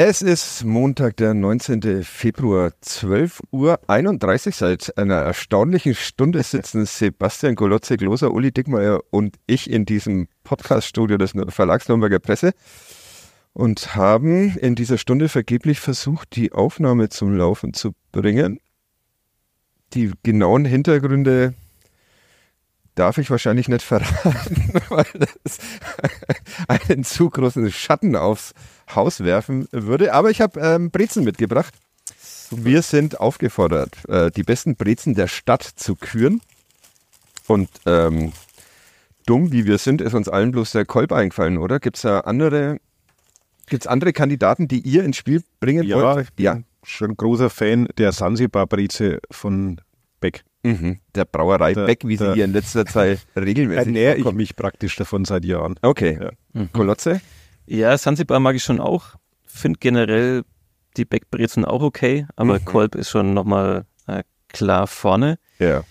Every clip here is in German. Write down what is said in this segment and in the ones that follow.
Es ist Montag, der 19. Februar, 12 Uhr 31. Seit einer erstaunlichen Stunde sitzen Sebastian Golotze, Gloser, Uli Dickmeier und ich in diesem Podcaststudio des Verlags Nürnberger Presse und haben in dieser Stunde vergeblich versucht, die Aufnahme zum Laufen zu bringen. Die genauen Hintergründe darf ich wahrscheinlich nicht verraten, weil das einen zu großen Schatten aufs Haus werfen würde. Aber ich habe ähm, Brezen mitgebracht. Wir sind aufgefordert, äh, die besten Brezen der Stadt zu küren. Und ähm, dumm wie wir sind, ist uns allen bloß der Kolb eingefallen, oder? Gibt es da andere, gibt's andere Kandidaten, die ihr ins Spiel bringen ja, wollt? Ich bin ja, schon großer Fan der Sansibar-Breze von Beck. Mhm. Der Brauerei Der- Beck, wie der- sie hier in letzter Zeit regelmäßig Ernähre ich mich praktisch davon seit Jahren. Okay. Ja. Kolotze? Ja, Sansibar mag ich schon auch. Finde generell die Backbrezen auch okay, aber Mhm. Kolb ist schon nochmal äh, klar vorne. Ja.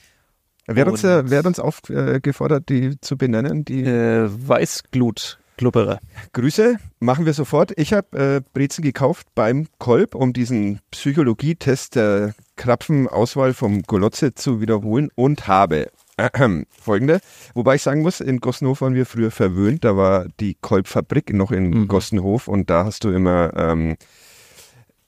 Wer hat uns, äh, wer uns aufgefordert, die zu benennen? Die Äh, Weißglut Klubberer. Grüße machen wir sofort. Ich habe äh, Brezen gekauft beim Kolb, um diesen Psychologietest der Krapfenauswahl vom Golotze zu wiederholen und habe äh, folgende. Wobei ich sagen muss, in Gossenhof waren wir früher verwöhnt. Da war die Kolbfabrik noch in Mhm. Gossenhof und da hast du immer ähm,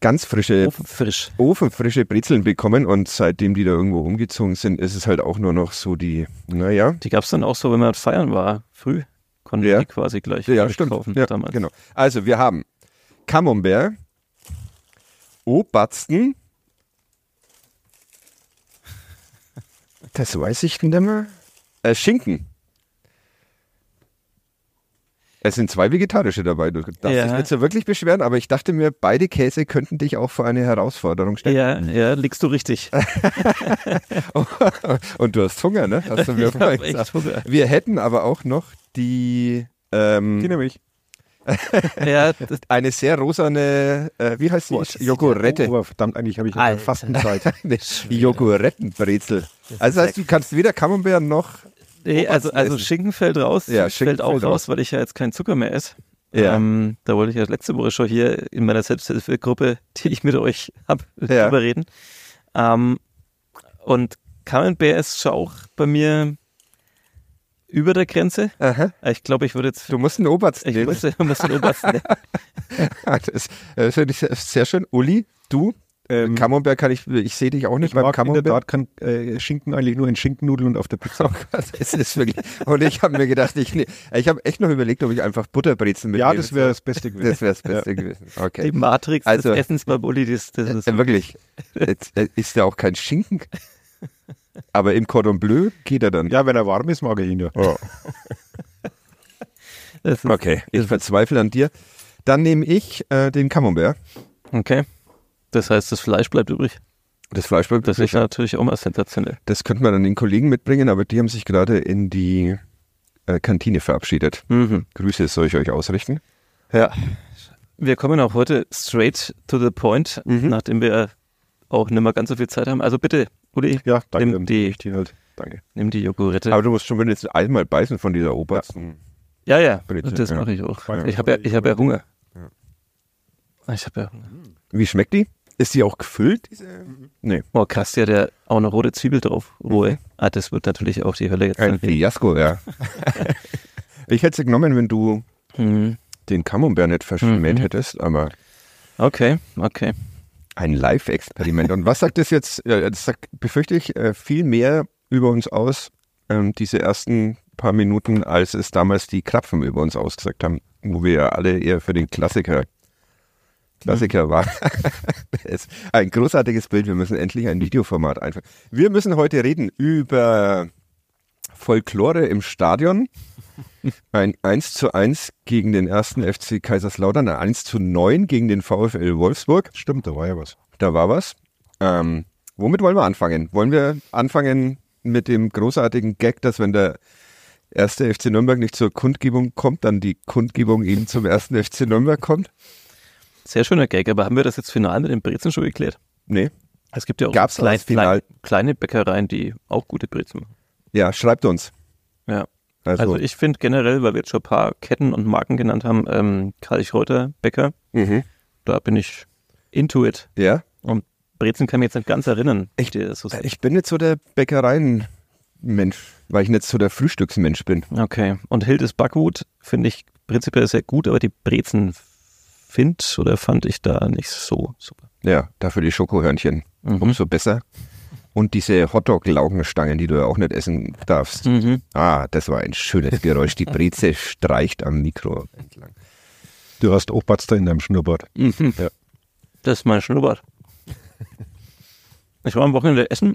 ganz frische Ofenfrisch. ofenfrische Brezeln bekommen und seitdem die da irgendwo umgezogen sind, ist es halt auch nur noch so die, naja, Die gab es dann auch so, wenn man feiern war, früh. Konnte Ja. die quasi gleich ja, stimmt. kaufen Ja, damals. genau. Also wir haben Camembert, Obatzen, das weiß ich nicht mehr, äh, Schinken. Es sind zwei vegetarische dabei. Du darfst Ja. dich nicht so wirklich beschweren, aber ich dachte mir, beide Käse könnten dich auch vor eine Herausforderung stellen. Ja, ja, liegst du richtig. Und du hast Hunger, ne? Hast du mir Ich hab vorhin echt gesagt. Hunger. Wir hätten aber auch noch die, ähm, Die nämlich. Ja, eine sehr rosane, äh, wie heißt die? Jogurette. Oh, verdammt, eigentlich habe ich ja Alter. Fastenzeit. Jogurettenbrezel. Also heißt, du kannst weder Camembert noch. nee, also, also. Schinken fällt raus. Ja, Schinken fällt auch fällt raus, raus. weil ich ja jetzt keinen Zucker mehr esse. Ja. Ähm, da wollte ich ja letzte Woche schon hier in meiner Selbsthilfegruppe, die ich mit euch habe, Ja. drüber reden. Ähm, und Camembert ist schon auch bei mir über der Grenze. Aha. Ich glaube, ich würde jetzt. Du musst einen Obersten Ich nehmen. muss, muss den obersten nehmen. Das äh, finde ich sehr, sehr schön. Uli, du, Ähm, Camembert kann ich, ich sehe dich auch nicht ich mag in der Camembert. Tat kein äh, Schinken eigentlich nur in Schinkennudeln und auf der Pizza. Oh Gott, es ist wirklich. Und ich habe mir gedacht, ich, ne- ich habe echt noch überlegt, ob ich einfach Butterbrezen mitnehme. ja, das wäre das Beste gewesen. das wäre das Beste gewesen. Okay. Die Matrix Also- des Essens bei Bulli, das, das ist. Äh, wirklich. Jetzt, äh, ist ja auch kein Schinken. Aber im Cordon Bleu geht er dann. Ja, wenn er warm ist, mag ich ihn ja. Oh. Das ist Okay, ich verzweifle an dir. Dann nehme ich äh, den Camembert. okay. Das heißt, das Fleisch bleibt übrig. Das Fleisch bleibt Das übrig. ist natürlich auch mal sensationell. Das könnten wir dann den Kollegen mitbringen, aber die haben sich gerade in die äh, Kantine verabschiedet. Mhm. Grüße soll ich euch ausrichten. Ja. Wir kommen auch heute straight to the point, Mhm. nachdem wir auch nicht mehr ganz so viel Zeit haben. Also bitte, Uli, Ja, danke. Nimm die- ich die halt. Danke. nimm die Joghurette. Aber du musst schon wenigstens einmal beißen von dieser Obersten. ja, ja, Bitte, das ja. mache ich auch. Ich habe ja, ich habe ja Hunger. Ja. Ich habe ja Hunger. Wie schmeckt die? Ist die auch gefüllt? Diese? Nee. Oh, krass, ja auch eine rote Zwiebel drauf. Rohe. Ah, das wird natürlich auch die Hölle jetzt. Ein. Fiasko, ja. ich hätte sie genommen, wenn du Mhm. den Camembert nicht verschmäht Mhm. hättest, aber Okay, okay. Ein Live-Experiment. Und was sagt das jetzt? Das sagt, befürchte ich, äh, viel mehr über uns aus, ähm, diese ersten paar Minuten, als es damals die Krapfen über uns ausgesagt haben, wo wir ja alle eher für den Klassiker Klassiker waren. Das ist ein großartiges Bild. Wir müssen endlich ein Videoformat einführen. Wir müssen heute reden über Folklore im Stadion. Ein 1 zu 1 gegen den ersten FC Kaiserslautern, ein 1 zu 9 gegen den VfL Wolfsburg. Stimmt, da war ja was. Da war was. Ähm, womit wollen wir anfangen? Wollen wir anfangen mit dem großartigen Gag, dass wenn der erste FC Nürnberg nicht zur Kundgebung kommt, dann die Kundgebung eben zum ersten FC Nürnberg kommt? Sehr schöner Gag, aber haben wir das jetzt final mit den Brezen schon geklärt? Nee. Es gibt ja auch Gab's klein, klein, kleine Bäckereien, die auch gute Brezen machen. Ja, schreibt uns. Ja. Also, Also ich finde generell, weil wir jetzt schon ein paar Ketten und Marken genannt haben, ähm, Karl Reuter Bäcker, mhm. da bin ich into it. ja. Brezen kann mich jetzt nicht ganz erinnern. Ich- so. Ich bin nicht so der Bäckereien-Mensch, weil ich nicht so der Frühstücksmensch bin. Okay. Und Hildes Backwut finde ich prinzipiell sehr gut, aber die Brezen find oder fand ich da nicht so super. Ja, dafür die Schokohörnchen. Mhm. Umso besser. Und diese Hotdog-Laugenstangen, die du ja auch nicht essen darfst. Mhm. Ah, das war ein schönes Geräusch. Die Breze streicht am Mikro entlang. Du hast auch Batzter in deinem Schnurrbart. Mhm. Ja. Das ist mein Schnurrbart. Ich war am Wochenende essen,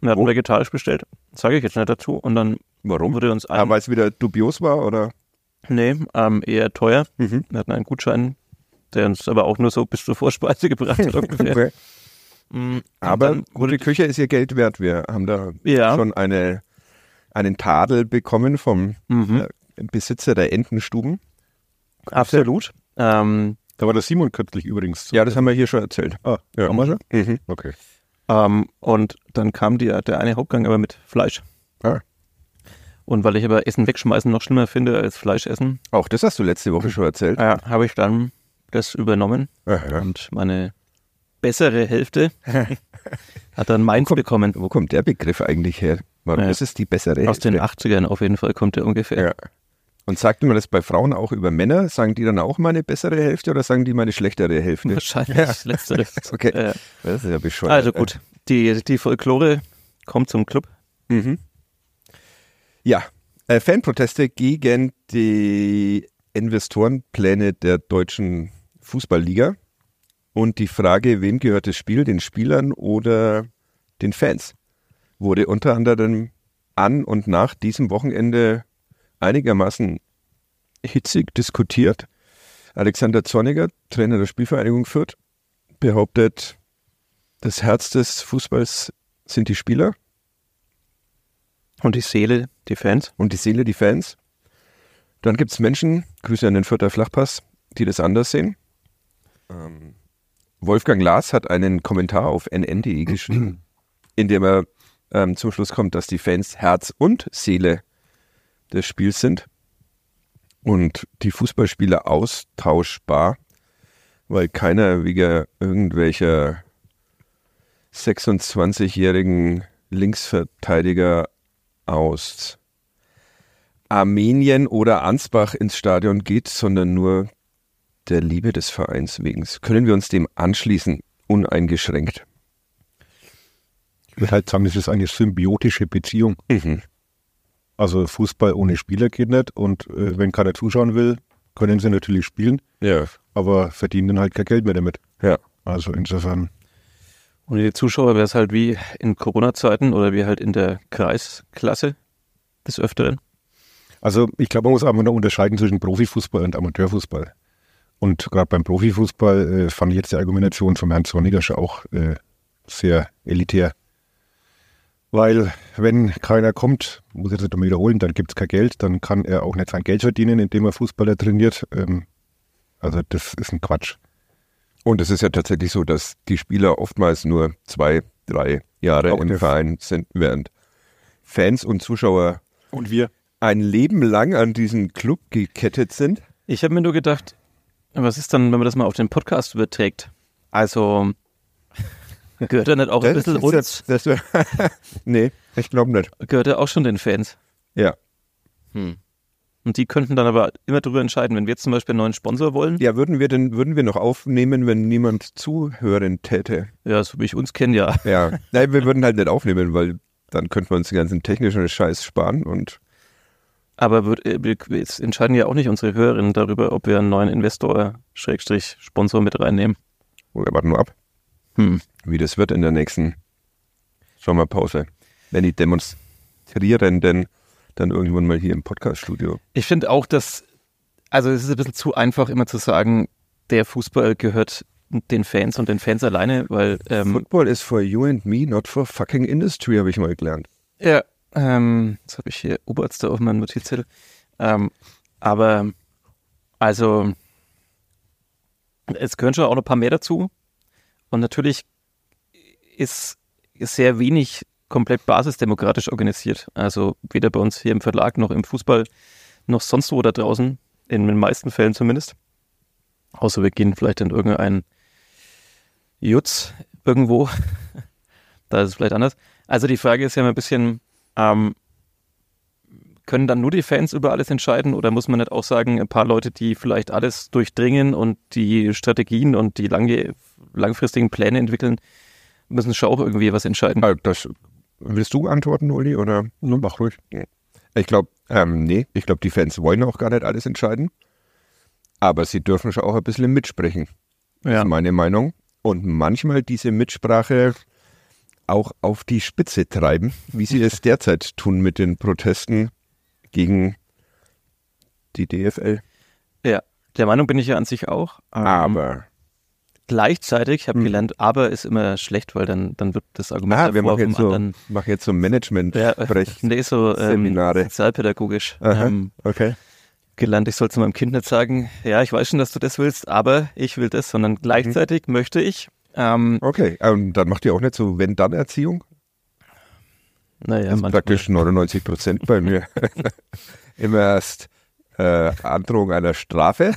wir hatten Wo? vegetarisch bestellt, sage ich jetzt nicht dazu. Und dann Warum? wurde uns Ah, ein, weil es wieder dubios war, oder? nee, ähm, eher teuer. Mhm. Wir hatten einen Gutschein, der uns aber auch nur so bis zur Vorspeise gebracht hat und Aber dann gute Küche ist ihr Geld wert. Wir haben da Ja. schon eine, einen Tadel bekommen vom mhm, äh, Besitzer der Entenstuben. absolut. Ähm, Da war der Simon kürzlich übrigens. Ja, das haben wir hier schon erzählt. Ah, Ja. haben wir schon? Mhm. Okay. ähm, und dann kam die, der eine Hauptgang aber mit Fleisch. Ah. Und weil ich aber Essen wegschmeißen noch schlimmer finde als Fleisch essen, Auch das hast du letzte Woche schon erzählt. äh, habe ich dann das übernommen Aha. und meine bessere Hälfte hat dann meins bekommen. Wo kommt der Begriff eigentlich her? Warum Ja. ist es die bessere Aus den Hälfte? 80ern auf jeden Fall kommt der ungefähr. Ja. Und sagt man das bei Frauen auch über Männer? Sagen die dann auch meine bessere Hälfte oder sagen die meine schlechtere Hälfte? Wahrscheinlich Ja. das Letztere. Okay. Äh, Das ist ja bescheuert. also gut, die, die Folklore kommt zum Club. Mhm. Ja, äh, Fanproteste gegen die Investorenpläne der deutschen Fußballliga und die Frage, wem gehört das Spiel, den Spielern oder den Fans, wurde unter anderem an und nach diesem Wochenende einigermaßen hitzig diskutiert. Alexander Zorniger, Trainer der Spielvereinigung Fürth, behauptet, das Herz des Fußballs sind die Spieler Und die Seele, die Fans. und die Seele, die Fans. Dann gibt es Menschen, Grüße an den Fürther Flachpass, die das anders sehen. Ähm, Wolfgang Lars hat einen Kommentar auf nn.de geschrieben, in dem er ähm, zum Schluss kommt, dass die Fans Herz und Seele des Spiels sind und die Fußballspieler austauschbar, weil keiner wegen irgendwelcher 26-jährigen Linksverteidiger aus Armenien oder Ansbach ins Stadion geht, sondern nur der Liebe des Vereins wegen. Können wir uns dem anschließen, uneingeschränkt? Ich würde halt sagen, das ist eine symbiotische Beziehung. Mhm. Also Fußball ohne Spieler geht nicht und äh, wenn keiner zuschauen will, können sie natürlich spielen, Ja. aber verdienen dann halt kein Geld mehr damit. Ja. Also insofern, Und die Zuschauer wäre es halt wie in Corona-Zeiten oder wie halt in der Kreisklasse des Öfteren. also ich glaube, man muss aber noch unterscheiden zwischen Profifußball und Amateurfußball. Und gerade beim Profifußball äh, fand ich jetzt die Argumentation vom Herrn Zorniger schon auch äh, sehr elitär. Weil wenn keiner kommt, muss ich das nochmal wiederholen, dann gibt es kein Geld, dann kann er auch nicht sein Geld verdienen, indem er Fußballer trainiert. Ähm, also das ist ein Quatsch. Und es ist ja tatsächlich so, dass die Spieler oftmals nur zwei, drei Jahre Auch im Verein sind, während Fans und Zuschauer Und wir? ein Leben lang an diesen Club gekettet sind. Ich habe mir nur gedacht, was ist dann, wenn man das mal auf den Podcast überträgt? Also gehört er nicht auch ein bisschen uns? jetzt- das wär- nee, ich glaube nicht. Gehört er auch schon den Fans? Ja. Hm. Und die könnten dann aber immer darüber entscheiden, wenn wir jetzt zum Beispiel einen neuen Sponsor wollen. Ja, würden wir denn, würden wir noch aufnehmen, wenn niemand zuhören täte? Ja, so wie ich uns kenne, ja. Ja. Nein, wir würden halt nicht aufnehmen, weil dann könnten wir uns den ganzen technischen Scheiß sparen und Aber wird, äh, wir jetzt entscheiden ja auch nicht unsere Hörerinnen darüber, ob wir einen neuen Investor, Schrägstrich, Sponsor mit reinnehmen. oh, wir warten nur ab, Hm. wie das wird in der nächsten Sommerpause. Wenn die Demonstrierenden dann irgendwann mal hier im Podcaststudio. Ich finde auch, dass, also es ist ein bisschen zu einfach, immer zu sagen, der Fußball gehört den Fans und den Fans alleine, weil ähm, Football is for you and me, not for fucking industry, habe ich mal gelernt. ja, Ähm, jetzt habe ich hier Oberste auf meinem Notizzettel. Ähm, aber also es gehören schon auch noch ein paar mehr dazu. Und natürlich ist, sehr wenig komplett basisdemokratisch organisiert. Also weder bei uns hier im Verlag noch im Fußball noch sonst wo da draußen, in den meisten Fällen zumindest. Außer wir gehen vielleicht in irgendein Jutz irgendwo. da ist es vielleicht anders. Also die Frage ist ja immer ein bisschen, ähm, können dann nur die Fans über alles entscheiden oder muss man nicht auch sagen, ein paar Leute, die vielleicht alles durchdringen und die Strategien und die lange, langfristigen Pläne entwickeln, müssen schon auch irgendwie was entscheiden? Ah, Das, willst du antworten, Uli? Oder? Mach ruhig. Ich glaube, ähm, nee, ich glaube, die Fans wollen auch gar nicht alles entscheiden. Aber sie dürfen schon auch ein bisschen mitsprechen. Das Ja. ist meine Meinung. Und manchmal diese Mitsprache auch auf die Spitze treiben, wie sie es derzeit tun mit den Protesten gegen die DFL. Ja, der Meinung bin ich ja an sich auch. Ähm, Aber gleichzeitig, ich habe Hm. gelernt, aber ist immer schlecht, weil dann, dann wird das Argument ah, wir machen jetzt, so, machen jetzt so management Ja, sprech nee, so ähm, Seminare. sozialpädagogisch. Aha. Ähm, Okay. gelernt, ich soll zu meinem Kind nicht sagen, ja, ich weiß schon, dass du das willst, aber ich will das, sondern gleichzeitig möchte ich, ähm, Okay, ähm, dann macht ihr auch nicht so Wenn-Dann-Erziehung? naja, Das ist manchmal, praktisch 99 Prozent bei mir. Immer erst äh, Androhung einer Strafe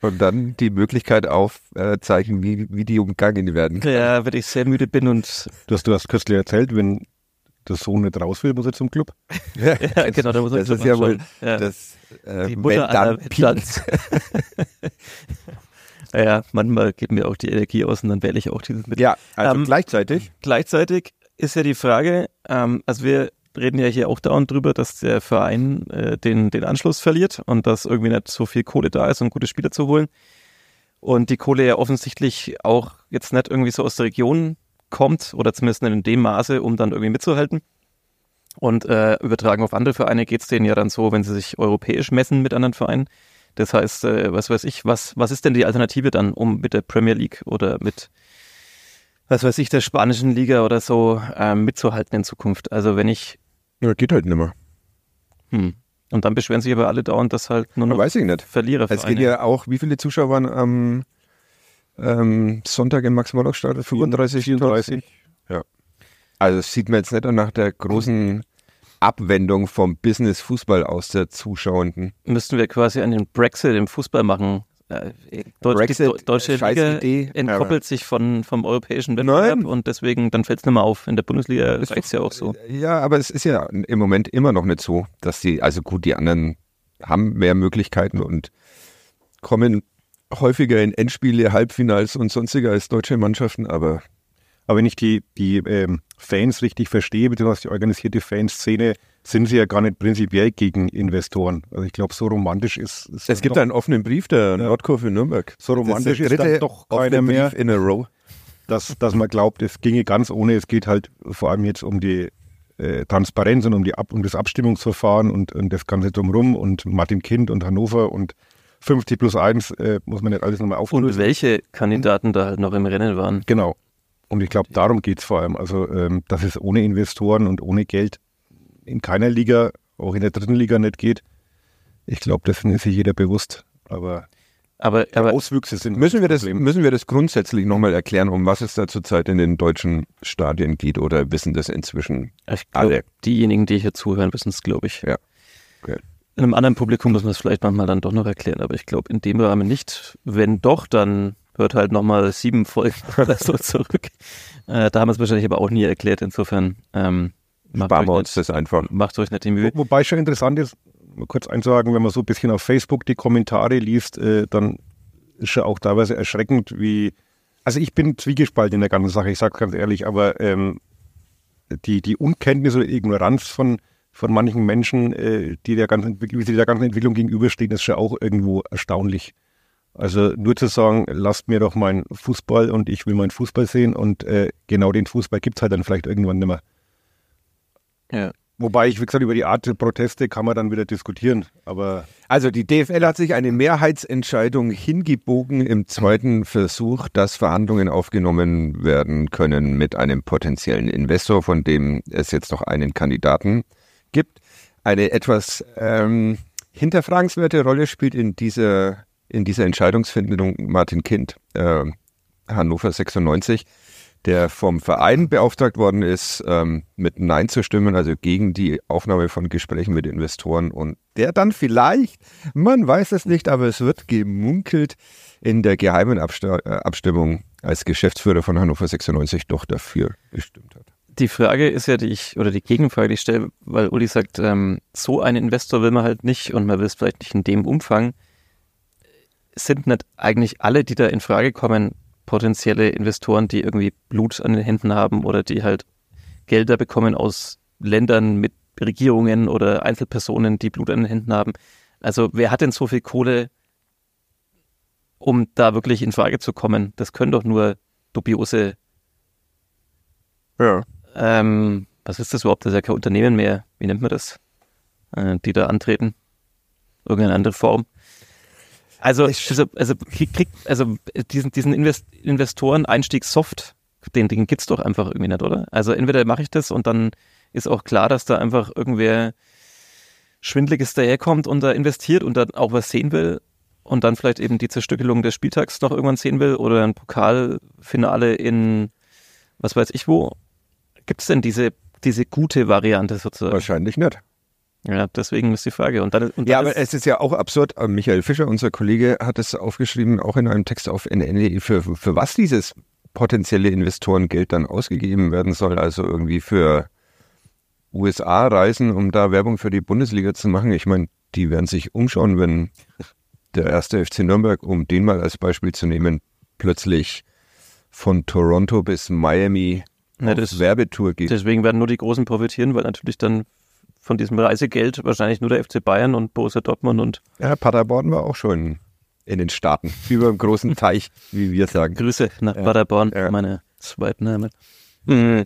und dann die Möglichkeit aufzeigen, wie, wie die umgangen werden. ja, wenn ich sehr müde bin und Du hast, du hast kürzlich erzählt, wenn der Sohn nicht raus will, muss er zum Club. ja, genau, da muss man das schon ist ja wohl ja. das äh, die Mutter aller Wenn-Dann-Peak. ja, manchmal geht mir auch die Energie aus und dann wähle ich auch dieses Mittel. Ja, also Ähm, gleichzeitig. Gleichzeitig ist ja die Frage, ähm, also wir reden ja hier auch dauernd drüber, dass der Verein äh, den, den Anschluss verliert und dass irgendwie nicht so viel Kohle da ist, um gute Spieler zu holen. Und die Kohle ja offensichtlich auch jetzt nicht irgendwie so aus der Region kommt oder zumindest nicht in dem Maße, um dann irgendwie mitzuhalten. Und äh, übertragen auf andere Vereine geht es denen ja dann so, wenn sie sich europäisch messen mit anderen Vereinen. Das heißt, äh, was weiß ich, was, was ist denn die Alternative dann, um mit der Premier League oder mit was weiß ich, der spanischen Liga oder so ähm, mitzuhalten in Zukunft. Also wenn ich, Ja, geht halt nicht mehr. hm, und dann beschweren sich aber alle dauernd, dass halt nur noch Weiß ich nicht. Verlierer Es geht ja auch, wie viele Zuschauer waren am ähm, Sonntag im Max-Morlock-Stadion? 35? 34. Ja. Also es sieht mir jetzt nicht nach der großen Abwendung vom Business-Fußball aus der Zuschauenden. müssten wir quasi einen Brexit im Fußball machen. Äh, Deutsch, Brexit, die Deu- deutsche äh, Liga Idee, entkoppelt sich von, vom europäischen Wettbewerb Nein. und deswegen, dann fällt es nicht mehr auf. In der Bundesliga Ist reicht es ja auch so. Ja, aber es ist ja im Moment immer noch nicht so, dass die, also gut, die anderen haben mehr Möglichkeiten und kommen häufiger in Endspiele, Halbfinals und sonstiger als deutsche Mannschaften, aber Aber wenn ich die, die ähm, Fans richtig verstehe, beziehungsweise die organisierte Fanszene, sind sie ja gar nicht prinzipiell gegen Investoren. Also ich glaube, so romantisch ist, ist es gibt einen offenen Brief der Nordkurve Nürnberg. so romantisch das ist, ist dann doch keiner mehr, Brief in a row. dass, dass man glaubt, es ginge ganz ohne. Es geht halt vor allem jetzt um die äh, Transparenz und um, die Ab um das Abstimmungsverfahren und, und das Ganze drumherum und Martin Kind und Hannover und 50 plus 1 äh, muss man nicht alles nochmal Und auflösen. welche Kandidaten da halt noch im Rennen waren. Genau. Und ich glaube, darum geht es vor allem. Also, ähm, dass es ohne Investoren und ohne Geld in keiner Liga, auch in der dritten Liga nicht geht. Ich glaube, dessen ist sich jeder bewusst. Aber, Aber, aber Auswüchse sind Müssen wir das, Problem. müssen wir das grundsätzlich nochmal erklären, um was es da zurzeit in den deutschen Stadien geht oder wissen das inzwischen? ich glaub, alle. diejenigen, die hier zuhören, wissen es, glaube ich. Ja. Okay. In einem anderen Publikum muss man es vielleicht manchmal dann doch noch erklären, aber ich glaube in dem Rahmen nicht. Wenn doch, dann hört halt nochmal sieben Folgen oder so zurück. Äh, da haben wir es wahrscheinlich aber auch nie erklärt. Insofern ähm, macht, Sparen wir euch uns das einfach. macht euch nicht die Mühe. Wo, wobei schon interessant ist, mal kurz einzusagen, wenn man so ein bisschen auf Facebook die Kommentare liest, äh, dann ist schon auch teilweise erschreckend, wie. Also ich bin zwiegespalten in der ganzen Sache, ich sage ganz ehrlich, aber ähm, die, die Unkenntnis oder Ignoranz von, von manchen Menschen, äh, die der ganzen, sie der ganzen Entwicklung gegenüberstehen, ist schon auch irgendwo erstaunlich. Also nur zu sagen, lasst mir doch meinen Fußball und ich will meinen Fußball sehen und äh, genau den Fußball gibt es halt dann vielleicht irgendwann nicht mehr. Ja. Wobei ich, wie gesagt, über die Art der Proteste kann man dann wieder diskutieren. Aber Also die DFL hat sich eine Mehrheitsentscheidung hingebogen im zweiten Versuch, dass Verhandlungen aufgenommen werden können mit einem potenziellen Investor, von dem es jetzt noch einen Kandidaten gibt. Eine etwas ähm, hinterfragenswerte Rolle spielt in dieser, in dieser Entscheidungsfindung Martin Kind, äh, Hannover 96, der vom Verein beauftragt worden ist, ähm, mit Nein zu stimmen, also gegen die Aufnahme von Gesprächen mit Investoren und der dann vielleicht, man weiß es nicht, aber es wird gemunkelt, in der geheimen Absta äh, Abstimmung als Geschäftsführer von Hannover 96 doch dafür gestimmt hat. Die Frage ist ja, die ich, oder die Gegenfrage, die ich stelle, weil Uli sagt, ähm, so einen Investor will man halt nicht und man will es vielleicht nicht in dem Umfang. Sind nicht eigentlich alle, die da in Frage kommen, potenzielle Investoren, die irgendwie Blut an den Händen haben oder die halt Gelder bekommen aus Ländern mit Regierungen oder Einzelpersonen, die Blut an den Händen haben? Also wer hat denn so viel Kohle, um da wirklich in Frage zu kommen? Das können doch nur dubiose Ja. ähm, was ist das überhaupt? Das ist ja kein Unternehmen mehr. Wie nennt man das? Äh, die da antreten? Irgendeine andere Form. Also, also, also, krieg, also diesen, diesen Invest Investoren-Einstieg soft, den, den gibt's doch einfach irgendwie nicht, oder? Also entweder mache ich das und dann ist auch klar, dass da einfach irgendwer Schwindliges daherkommt und da investiert und dann auch was sehen will und dann vielleicht eben die Zerstückelung des Spieltags noch irgendwann sehen will oder ein Pokalfinale in was weiß ich wo. Gibt es denn diese, diese gute Variante sozusagen? Wahrscheinlich nicht. Ja, deswegen ist die Frage. Und dann, und Ja, aber es ist ja auch absurd. äh, Michael Fischer, unser Kollege, hat es aufgeschrieben, auch in einem Text auf NN.de, für, für was dieses potenzielle Investorengeld dann ausgegeben werden soll. Also irgendwie für USA-Reisen, um da Werbung für die Bundesliga zu machen. Ich meine, die werden sich umschauen, wenn der erste FC Nürnberg, um den mal als Beispiel zu nehmen, plötzlich von Toronto bis Miami Ja, das- Werbetour geht. deswegen werden nur die Großen profitieren, weil natürlich dann von diesem Reisegeld wahrscheinlich nur der FC Bayern und Borussia Dortmund und Ja, Paderborn war auch schon in den Staaten, über dem großen Teich, wie wir sagen. Grüße nach Ja, Paderborn, ja. meine zweiten Heimat. Mhm.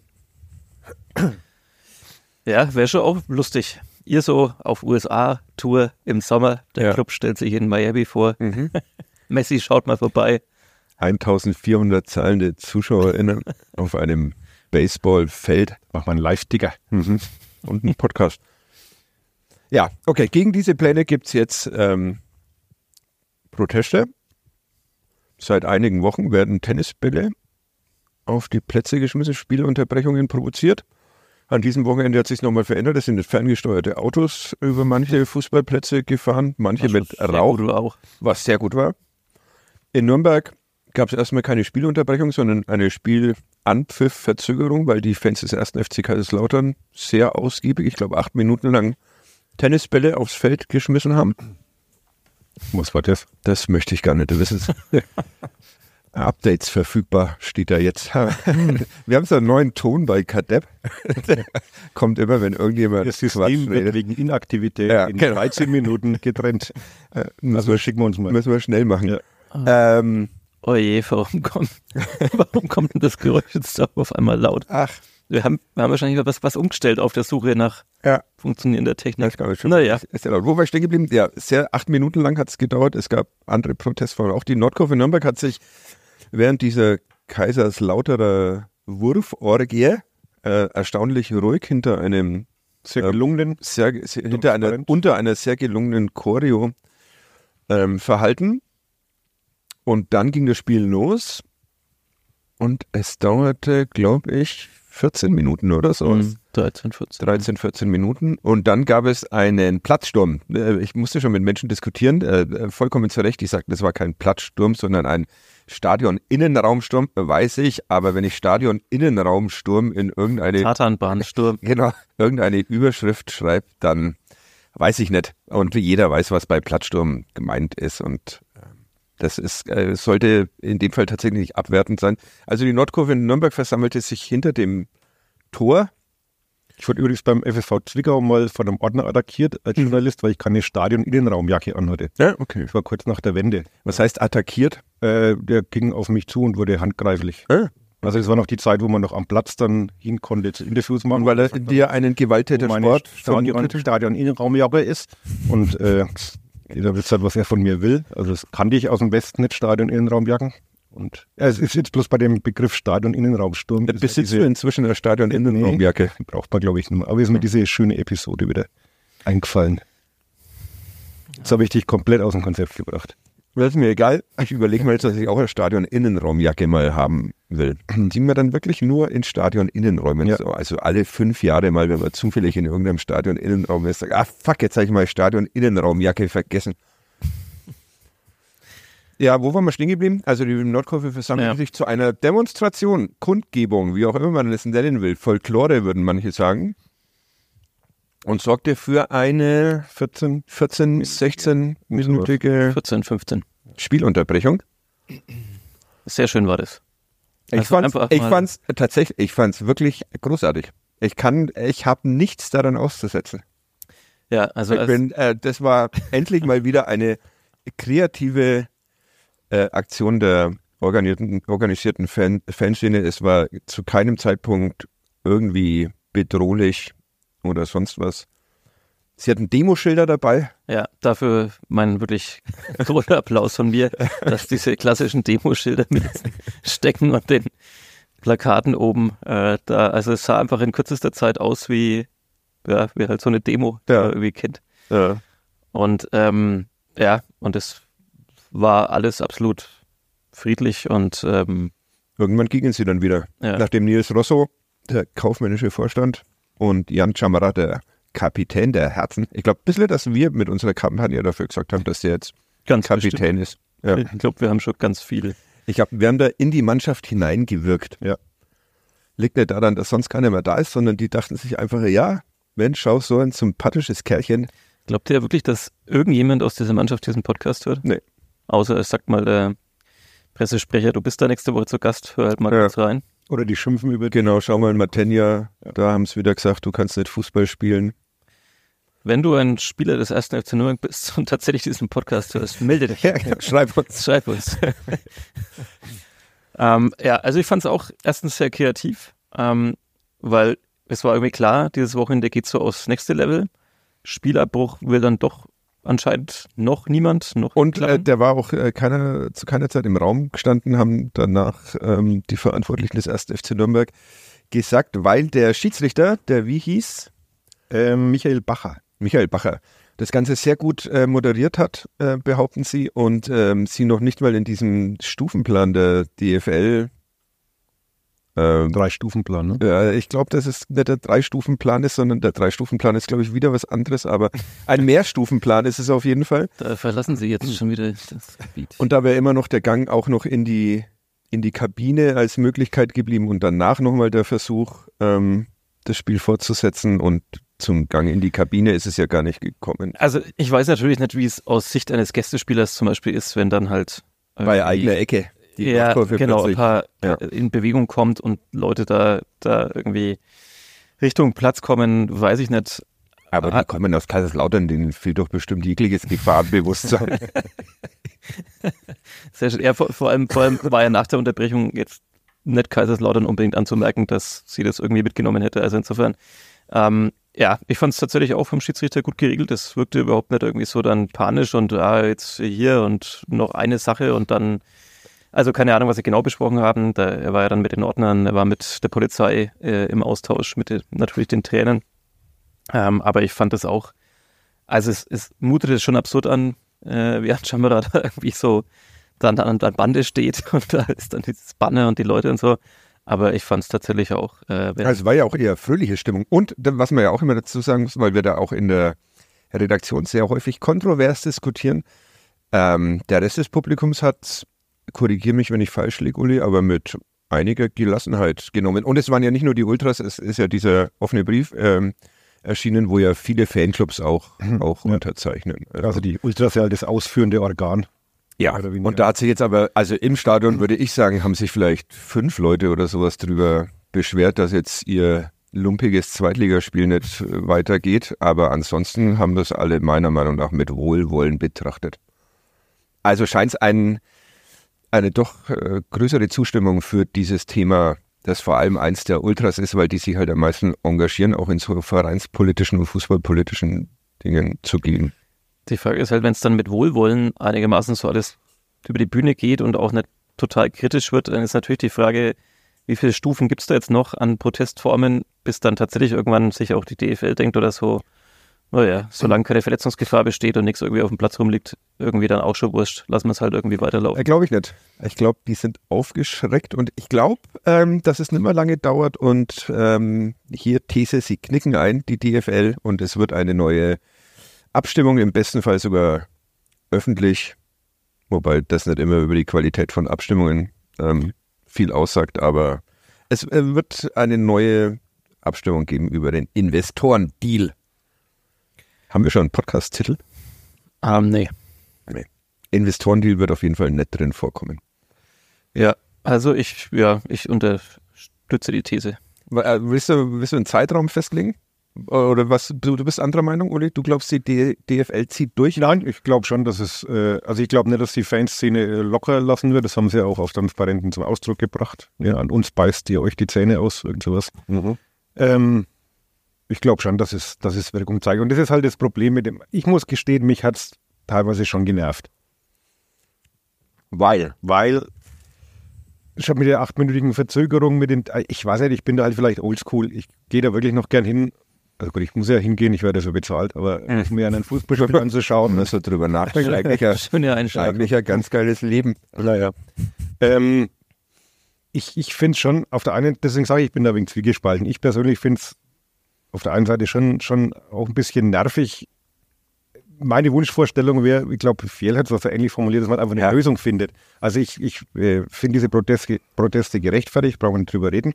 Ja, wäre schon auch lustig. Ihr so auf USA-Tour im Sommer, der Ja. Club stellt sich in Miami vor. Messi schaut mal vorbei. 1400 zahlende ZuschauerInnen auf einem Baseballfeld Mach mal einen Live-Ticker. und einen Podcast. Ja, okay, gegen diese Pläne gibt es jetzt ähm, Proteste. Seit einigen Wochen werden Tennisbälle auf die Plätze geschmissen, Spielunterbrechungen provoziert. An diesem Wochenende hat sich nochmal verändert. Es sind ferngesteuerte Autos über manche Fußballplätze gefahren, manche mit Sehr Rauch. was sehr gut war. In Nürnberg gab es erstmal keine Spielunterbrechung, sondern eine Spielanpfiff-Verzögerung, weil die Fans des ersten FC Kaiserslautern sehr ausgiebig, ich glaube acht Minuten lang, Tennisbälle aufs Feld geschmissen haben. Was war das? Das möchte ich gar nicht wissen. Updates verfügbar steht da jetzt. Wir haben so einen neuen Ton bei Kadepp. Kommt immer, wenn irgendjemand Das Quatsch System wird redet. wegen Inaktivität Ja, in genau. 13 Minuten getrennt. Müssen Also wir, schicken wir uns mal. müssen wir schnell machen. Ja. Ähm, Oje, warum kommt, warum kommt denn das Geräusch jetzt da auf einmal laut? ach, Wir haben, wir haben wahrscheinlich was, was umgestellt auf der Suche nach ja. funktionierender Technik. Das ich schon. Naja. Ist ja laut. Wo war ich stehen geblieben? Ja, sehr, acht Minuten lang hat es gedauert. Es gab andere Protestfahrer. Auch die Nordkurve Nürnberg hat sich während dieser Kaiserslauterer Wurforgie äh, erstaunlich ruhig hinter einem Sehr Ähm, gelungenen. sehr, sehr hinter einer, unter einer sehr gelungenen Choreo ähm, verhalten. Und dann ging das Spiel los. Und es dauerte, glaube ich, 14 Minuten oder so. Mhm. 13, 14. 13, 14 Minuten. Und dann gab es einen Platzsturm. Äh, Ich musste schon mit Menschen diskutieren, äh, äh, vollkommen zu Recht. Die sagten, das war kein Platzsturm, sondern ein Stadion-Innenraumsturm, weiß ich. Aber wenn ich Stadion-Innenraumsturm in irgendeine, Tatanbahnsturm. genau, irgendeine Überschrift schreibe, dann weiß ich nicht. Und jeder weiß, was bei Platzsturm gemeint ist. Und das ist, äh, sollte in dem Fall tatsächlich nicht abwertend sein. Also die Nordkurve in Nürnberg versammelte sich hinter dem Tor Ich wurde übrigens beim FSV Zwickau mal von einem Ordner attackiert als Journalist, weil ich keine Stadion-Innenraumjacke anhatte. Ja, okay. Das war kurz nach der Wende. Was heißt attackiert? Äh, der ging auf mich zu und wurde handgreiflich. Ah. Also es war noch die Zeit, wo man noch am Platz dann hin konnte zu Interviews machen. Und weil er dir einen gewalttäter Sport Stadion. Stadion Innenraumjacke ist. Und äh, jeder wisst halt, was er von mir will. Also das kannte ich aus dem Westen nicht, Stadion Innenraumjacken. Und ja, es ist jetzt bloß bei dem Begriff Stadion-Innenraumsturm. Besitzt ja du inzwischen eine Stadion-Innenraumjacke? Nee, braucht man, glaube ich, nur. Aber ist mir diese schöne Episode wieder eingefallen. Jetzt habe ich dich komplett aus dem Konzept gebracht. Das ist mir egal. Ich überlege mal jetzt, dass ich auch eine Stadion-Innenraumjacke mal haben will. Die mir dann wirklich nur in Stadion-Innenräumen, Ja. so, also alle fünf Jahre mal, wenn man zufällig in irgendeinem Stadion-Innenraum ist, sagt, ah fuck, jetzt habe ich meine Stadion-Innenraumjacke vergessen. Ja, wo waren wir stehen geblieben? Also die Nordkurve versammeln Ja. sich zu einer Demonstration, Kundgebung, wie auch immer man es nennen will, Folklore würden manche sagen. Und sorgte für eine 14, 14 16-minütige 14, 15. Spielunterbrechung. Sehr schön war das. Ich Also fand's, ich fand's tatsächlich, ich fand's wirklich großartig. Ich kann, ich habe nichts daran auszusetzen. Ja, also ich als, bin, äh, das war endlich mal wieder eine kreative äh, Aktion der organisierten, organisierten Fan, Fanszene. Es war zu keinem Zeitpunkt irgendwie bedrohlich oder sonst was. Sie hatten Demoschilder dabei. ja, dafür mein wirklich großer Applaus von mir, dass diese klassischen Demoschilder mit stecken und den Plakaten oben äh, da, also es sah einfach in kürzester Zeit aus wie, ja, wie halt so eine Demo, Ja. irgendwie kennt. Ja. Und ähm, ja, und es war alles absolut friedlich und ähm, Irgendwann gingen sie dann wieder. ja, Nachdem Nils Rosso, der kaufmännische Vorstand, und Jan Chamara, der Kapitän der Herzen, ich glaube, ein bisschen, dass wir mit unserer Kampagne dafür gesagt haben, dass der jetzt ganz Kapitän ist. Ja. bestimmt. Ich glaube, wir haben schon ganz viel. Ich glaube, wir haben da in die Mannschaft hineingewirkt. Ja. Liegt nicht daran, dass sonst keiner mehr da ist, sondern die dachten sich einfach, ja, Mensch, schau, so ein sympathisches Kerlchen. Glaubt ihr wirklich, dass irgendjemand aus dieser Mannschaft diesen Podcast hört? Nee. Außer es sagt mal der Pressesprecher, du bist da nächste Woche zu Gast, hör halt mal Ja. kurz rein. Oder die schimpfen über Genau, schau mal, Matenja, da haben sie wieder gesagt, du kannst nicht Fußball spielen. Wenn du ein Spieler des ersten FC Nürnberg bist und tatsächlich diesen Podcast hörst, melde dich. Ja, genau, schreib uns. Schreib uns. ähm, ja, also ich fand es auch erstens sehr kreativ, ähm, weil es war irgendwie klar, dieses Wochenende geht so aufs nächste Level. Spielabbruch will dann doch anscheinend noch niemand, noch Und äh, der war auch äh, keiner, zu keiner Zeit im Raum gestanden, haben danach ähm, die Verantwortlichen des 1. FC Nürnberg gesagt, weil der Schiedsrichter, der wie hieß, ähm, Michael Bacher. Michael Bacher, das Ganze sehr gut äh, moderiert hat, äh, behaupten sie, und ähm, sie noch nicht mal in diesem Stufenplan der DFL ähm, Drei Stufenplan, ne? Ja, ich glaube, dass es nicht der Drei-Stufen-Plan ist, sondern der Drei-Stufen-Plan ist, glaube ich, wieder was anderes, aber ein Mehrstufenplan ist es auf jeden Fall. Da verlassen sie jetzt schon wieder das Gebiet. Und da wäre immer noch der Gang auch noch in die, in die Kabine als Möglichkeit geblieben und danach nochmal der Versuch, ähm, das Spiel fortzusetzen und zum Gang in die Kabine ist es ja gar nicht gekommen. Also ich weiß natürlich nicht, wie es aus Sicht eines Gästespielers zum Beispiel ist, wenn dann halt Bei eigener Ecke. Die ja, genau, ein paar Ja. äh, in Bewegung kommt und Leute da, da irgendwie Richtung Platz kommen, weiß ich nicht. Aber Ah. die kommen aus Kaiserslautern, denen fehlt doch bestimmt jegliches Gefahrenbewusstsein. Sehr schön. Ja, vor, vor, allem, vor allem war ja nach der Unterbrechung jetzt nicht Kaiserslautern unbedingt anzumerken, dass sie das irgendwie mitgenommen hätte. Also insofern, ähm, ja, ich fand es tatsächlich auch vom Schiedsrichter gut geregelt. Das wirkte überhaupt nicht irgendwie so dann panisch und ah, jetzt hier und noch eine Sache und dann, also keine Ahnung, was sie genau besprochen haben. Da, er war ja dann mit den Ordnern, er war mit der Polizei äh, im Austausch, mit den, natürlich den Trainern. Ähm, aber ich fand das auch, also es, es mutete schon absurd an, äh, wie Chamara da irgendwie so dann an der Bande steht und da ist dann dieses Banner und die Leute und so. Aber ich fand es tatsächlich auch. Äh, Also war ja auch eher fröhliche Stimmung. Und was man ja auch immer dazu sagen muss, weil wir da auch in der Redaktion sehr häufig kontrovers diskutieren, ähm, der Rest des Publikums hat, korrigiere mich, wenn ich falsch liege, Uli, aber mit einiger Gelassenheit genommen. Und es waren ja nicht nur die Ultras, es ist ja dieser offene Brief ähm, erschienen, wo ja viele Fanclubs auch, auch Ja. unterzeichnen. Also die Ultras ja das ausführende Organ. Ja, und da hat sich jetzt aber, also im Stadion würde ich sagen, haben sich vielleicht fünf Leute oder sowas drüber beschwert, dass jetzt ihr lumpiges Zweitligaspiel nicht weitergeht. Aber ansonsten haben das alle meiner Meinung nach mit Wohlwollen betrachtet. Also scheint es ein, eine doch äh, größere Zustimmung für dieses Thema, das vor allem eins der Ultras ist, weil die sich halt am meisten engagieren, auch in so vereinspolitischen und fußballpolitischen Dingen zu gehen. Die Frage ist halt, wenn es dann mit Wohlwollen einigermaßen so alles über die Bühne geht und auch nicht total kritisch wird, dann ist natürlich die Frage, wie viele Stufen gibt es da jetzt noch an Protestformen, bis dann tatsächlich irgendwann sich auch die DFL denkt oder so, naja, solange keine Verletzungsgefahr besteht und nichts irgendwie auf dem Platz rumliegt, irgendwie dann auch schon wurscht, lassen wir es halt irgendwie weiterlaufen. Äh, glaube ich nicht. Ich glaube, die sind aufgeschreckt und ich glaube, ähm, dass es nicht mehr lange dauert und ähm, hier These, sie knicken ein, die DFL, und es wird eine neue Abstimmung, im besten Fall sogar öffentlich, wobei das nicht immer über die Qualität von Abstimmungen ähm, viel aussagt, aber es äh, wird eine neue Abstimmung geben über den Investorendeal. Haben wir schon einen Podcast-Titel? Ähm, nee. Investorendeal wird auf jeden Fall nett drin vorkommen. Ja, also ich, ja, ich unterstütze die These. Äh, willst, du, willst du einen Zeitraum festlegen? Oder was? Du, du bist anderer Meinung, Uli? Du glaubst, die D DFL zieht durch? Nein, ich glaube schon, dass es, äh, also ich glaube nicht, dass die Fanszene äh, locker lassen wird. Das haben sie ja auch auf Transparenten zum Ausdruck gebracht. Ja, an uns beißt ihr euch die Zähne aus, irgend sowas. Mhm. Ähm, ich glaube schon, dass es, dass es Wirkung zeigt. Und das ist halt das Problem mit dem, ich muss gestehen, mich hat es teilweise schon genervt. Weil. Weil ich habe mit der achtminütigen Verzögerung, mit den, ich weiß nicht, ich bin da halt vielleicht oldschool. Ich gehe da wirklich noch gern hin. Also gut, ich muss ja hingehen, ich werde dafür bezahlt, aber Mhm. mir einen Fußballspiel anzuschauen. Man so drüber nachdenkt, eigentlich ja, eigentlich ein ganz geiles Leben. Naja. Ähm, ich ich finde es schon, auf der einen, deswegen sage ich, ich bin da wegen zwiegespalten. Ich persönlich finde es auf der einen Seite schon, schon auch ein bisschen nervig. Meine Wunschvorstellung wäre, ich glaube, Fehl hat es was ähnlich formuliert, dass man einfach eine Ja. Lösung findet. Also ich, ich äh, finde diese Proteste, Proteste gerechtfertigt, brauchen wir nicht drüber reden.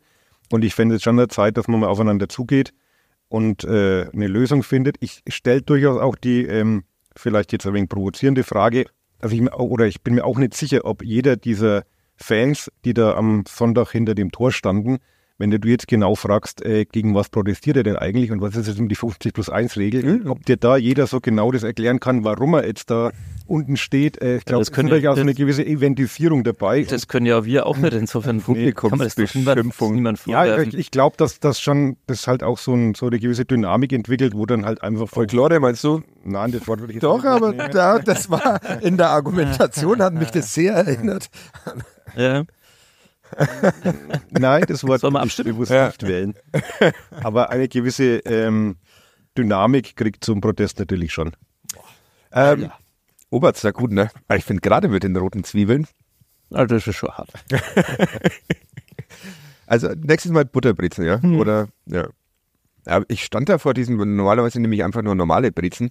Und ich fände es schon an der Zeit, dass man mal aufeinander zugeht und äh, eine Lösung findet. Ich stelle durchaus auch die ähm, vielleicht jetzt ein wenig provozierende Frage, also ich, oder ich bin mir auch nicht sicher, ob jeder dieser Fans, die da am Sonntag hinter dem Tor standen, wenn du jetzt genau fragst, äh, gegen was protestiert er denn eigentlich und was ist jetzt um die 50 plus 1 Regel, Mhm. ob dir da jeder so genau das erklären kann, warum er jetzt da unten steht. Äh, ich glaube, es ist durchaus wir- eine gewisse Eventisierung dabei. Das können ja wir auch nicht. Insofern kann man das doch niemand, Publikumsbeschimpfung. niemand ja, ich, ich glaube, dass das schon, das halt auch so, ein, so eine gewisse Dynamik entwickelt, wo dann halt einfach Folklore meinst du? Nein, das Wort würde ich jetzt Doch, aber da, das war in der Argumentation, hat mich das sehr erinnert. ja. Nein, das Wort würde ich abstimmen? bewusst Ja. nicht wählen. Aber eine gewisse ähm, Dynamik kriegt zum Protest natürlich schon. Ähm, Oberster, gut, ne? Aber Ich finde gerade mit den roten Zwiebeln. Also das ist schon hart. Also nächstes Mal Butterbrezen, ja? Oder, ja. Aber ich stand da vor diesem, normalerweise nehme ich einfach nur normale Brezen.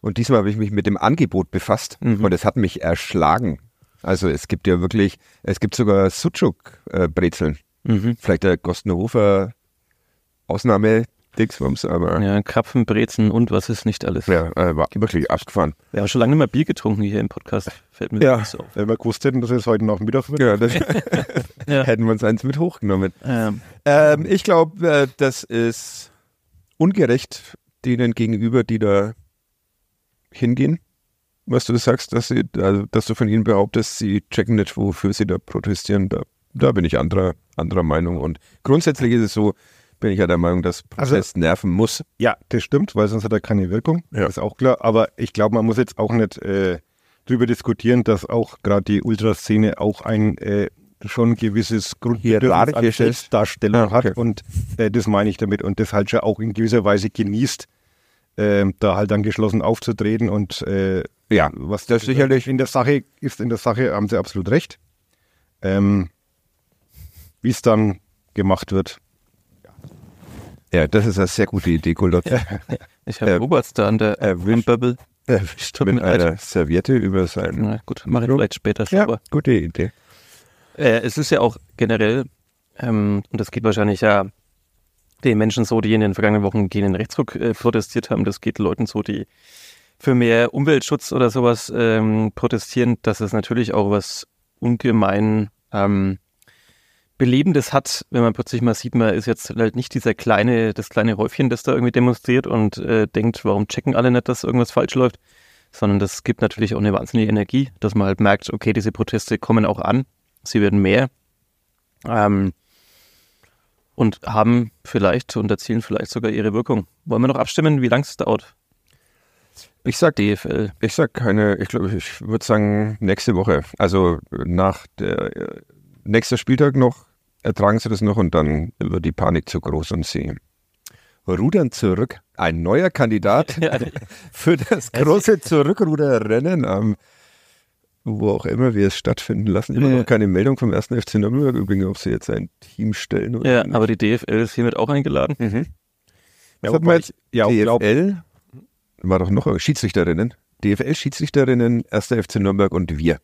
Und diesmal habe ich mich mit dem Angebot befasst Mhm. und es hat mich erschlagen. Also es gibt ja wirklich, es gibt sogar Sucuk-Brezeln. Mhm. Vielleicht der Gostnerhofer Ausnahme Dingsbums, aber ja, Ja, Krapfen, Brezen und was ist nicht alles. äh, war wirklich abgefahren. Wir haben schon lange nicht mehr Bier getrunken hier im Podcast. Fällt mir Ja. nicht so auf. Wenn wir gewusst hätten, dass es heute Nachmittag wird. Ja, das Ja. hätten wir uns eins mit hochgenommen. Ähm, Ähm, ich glaube, äh, das ist ungerecht denen gegenüber, die da hingehen. Was du sagst, dass, sie, also, dass du von ihnen behauptest, sie checken nicht, wofür sie da protestieren. Da, da bin ich anderer, anderer Meinung. Und grundsätzlich ist es so, bin ich ja der Meinung, dass Also- Protest nerven muss. Ja, das stimmt, weil sonst hat er keine Wirkung. Ja. Das ist auch klar. Aber ich glaube, man muss jetzt auch nicht äh, drüber diskutieren, dass auch gerade die Ultraszene auch ein äh, schon gewisses Grundbedürfnis Selbstdarstellung Ah, okay. hat. Und äh, das meine ich damit. Und das halt schon auch in gewisser Weise genießt, äh, da halt dann geschlossen aufzutreten. Und äh, Ja, was das sicherlich. in der Sache ist, in der Sache haben sie absolut recht. Ähm, Wie es dann gemacht wird, Ja, das ist eine sehr gute Idee, Goldot. ich habe Äh, Roberts da an der äh, Bubble. Erwischt mit einer Serviette über sein. Na gut, mache ich vielleicht später Ja, sauber. gute Idee. Äh, es ist ja auch generell, ähm, und das geht wahrscheinlich ja den Menschen so, die in den vergangenen Wochen gegen den Rechtsruck äh, protestiert haben, das geht Leuten so, die für mehr Umweltschutz oder sowas ähm, protestieren, dass es natürlich auch was ungemein ähm, Belebendes hat, wenn man plötzlich mal sieht, man ist jetzt halt nicht dieser kleine, das kleine Häufchen, das da irgendwie demonstriert und äh, denkt, warum checken alle nicht, dass irgendwas falsch läuft, sondern das gibt natürlich auch eine wahnsinnige Energie, dass man halt merkt, okay, diese Proteste kommen auch an, sie werden mehr ähm, und haben vielleicht und erzielen vielleicht sogar ihre Wirkung. Wollen wir noch abstimmen, wie lang es dauert? Ich sag, DFL. ich sag keine, ich glaube, ich würde sagen nächste Woche. Also nach der nächster Spieltag noch, ertragen sie das noch und dann wird die Panik zu groß und sie rudern zurück. Ein neuer Kandidat für das große Zurückruderrennen am wo auch immer wir es stattfinden lassen. Immer Ja. noch keine Meldung vom 1. FC Nürnberg übrigens, ob sie jetzt ein Team stellen oder ja, nicht. aber die DFL ist hiermit auch eingeladen. Mhm. Ja, Was hat man jetzt? ich- ja, glaub- DFL war doch noch Schiedsrichterinnen. DFL-Schiedsrichterinnen, 1. FC Nürnberg und wir.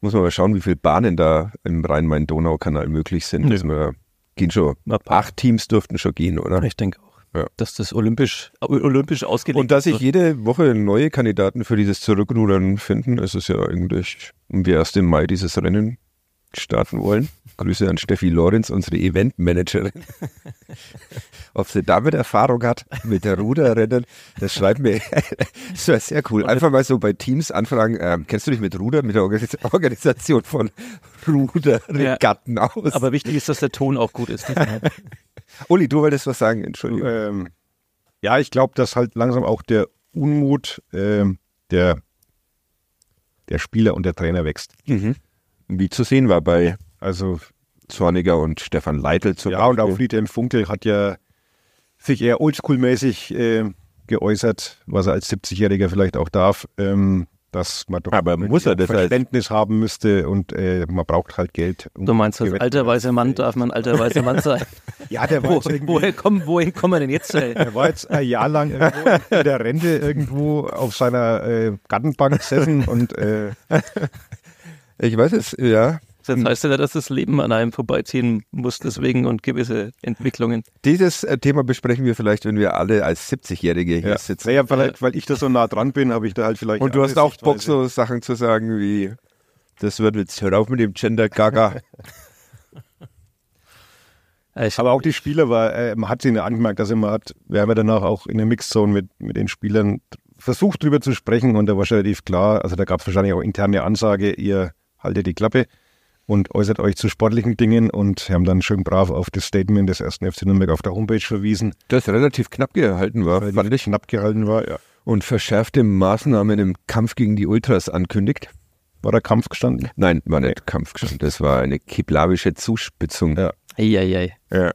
Muss man mal schauen, wie viele Bahnen da im Rhein-Main-Donau-Kanal möglich sind. Dass wir, gehen schon. Acht Teams dürften schon gehen, oder? Ich denke auch, Ja. dass das olympisch, olympisch ausgelegt Und dass sich jede Woche neue Kandidaten für dieses Zurückrudern finden, ist es ja eigentlich, und wir erst im Mai dieses Rennen starten wollen. Grüße an Steffi Lorenz, unsere Eventmanagerin. Ob sie damit Erfahrung hat mit der Ruderrennen, das schreibt mir. das wäre sehr cool. Einfach mal so bei Teams anfragen, ähm, kennst du dich mit Ruder, mit der Organis Organisation von Ruderregatten aus? Aber wichtig ist, dass der Ton auch gut ist. Uli, du wolltest was sagen, Entschuldigung. Ähm, ja, ich glaube, dass halt langsam auch der Unmut ähm, der, der Spieler und der Trainer wächst. Mhm. Wie zu sehen war bei Also Zorniger und Stefan Leitl zum ja, und auch. Friedhelm Funkel hat ja sich eher oldschool-mäßig äh, geäußert, was er als 70-Jähriger vielleicht auch darf, ähm, dass man doch Aber muss er das Verständnis haben müsste und äh, man braucht halt Geld. um Du meinst, als alter weißer Mann darf man alter weißer Mann sein. Ja, der war Wo, woher, kommen, wohin kommen wir denn jetzt? Ey? Er war jetzt ein Jahr lang irgendwo in der Rente irgendwo auf seiner äh, Gartenbank gesessen und äh, Ich weiß es, ja. Das heißt ja, dass das Leben an einem vorbeiziehen muss, deswegen und gewisse Entwicklungen. Dieses äh, Thema besprechen wir vielleicht, wenn wir alle als 70-Jährige hier ja. sitzen. Naja, vielleicht, weil ich da so nah dran bin, habe ich da halt vielleicht. Und du hast auch Bock, so Sachen zu sagen wie, das wird jetzt, hör auf mit dem Gender Gaga. Ich, Aber auch die Spieler war, äh, man hat sie ja angemerkt, also man hat, wir haben ja danach auch in der Mixzone mit, mit den Spielern versucht drüber zu sprechen und da war schon relativ klar, also da gab es wahrscheinlich auch interne Ansage, ihr haltet die Klappe und äußert euch zu sportlichen Dingen und haben dann schön brav auf das Statement des ersten FC Nürnberg auf der Homepage verwiesen, Das relativ knapp gehalten war, weil fand ich. knapp gehalten war. Ja. Und verschärfte Maßnahmen im Kampf gegen die Ultras ankündigt. War der Kampf gestanden? Nein, war nicht Kampf, das war eine kiplavische Zuspitzung. Ja. Eieiei. Ja.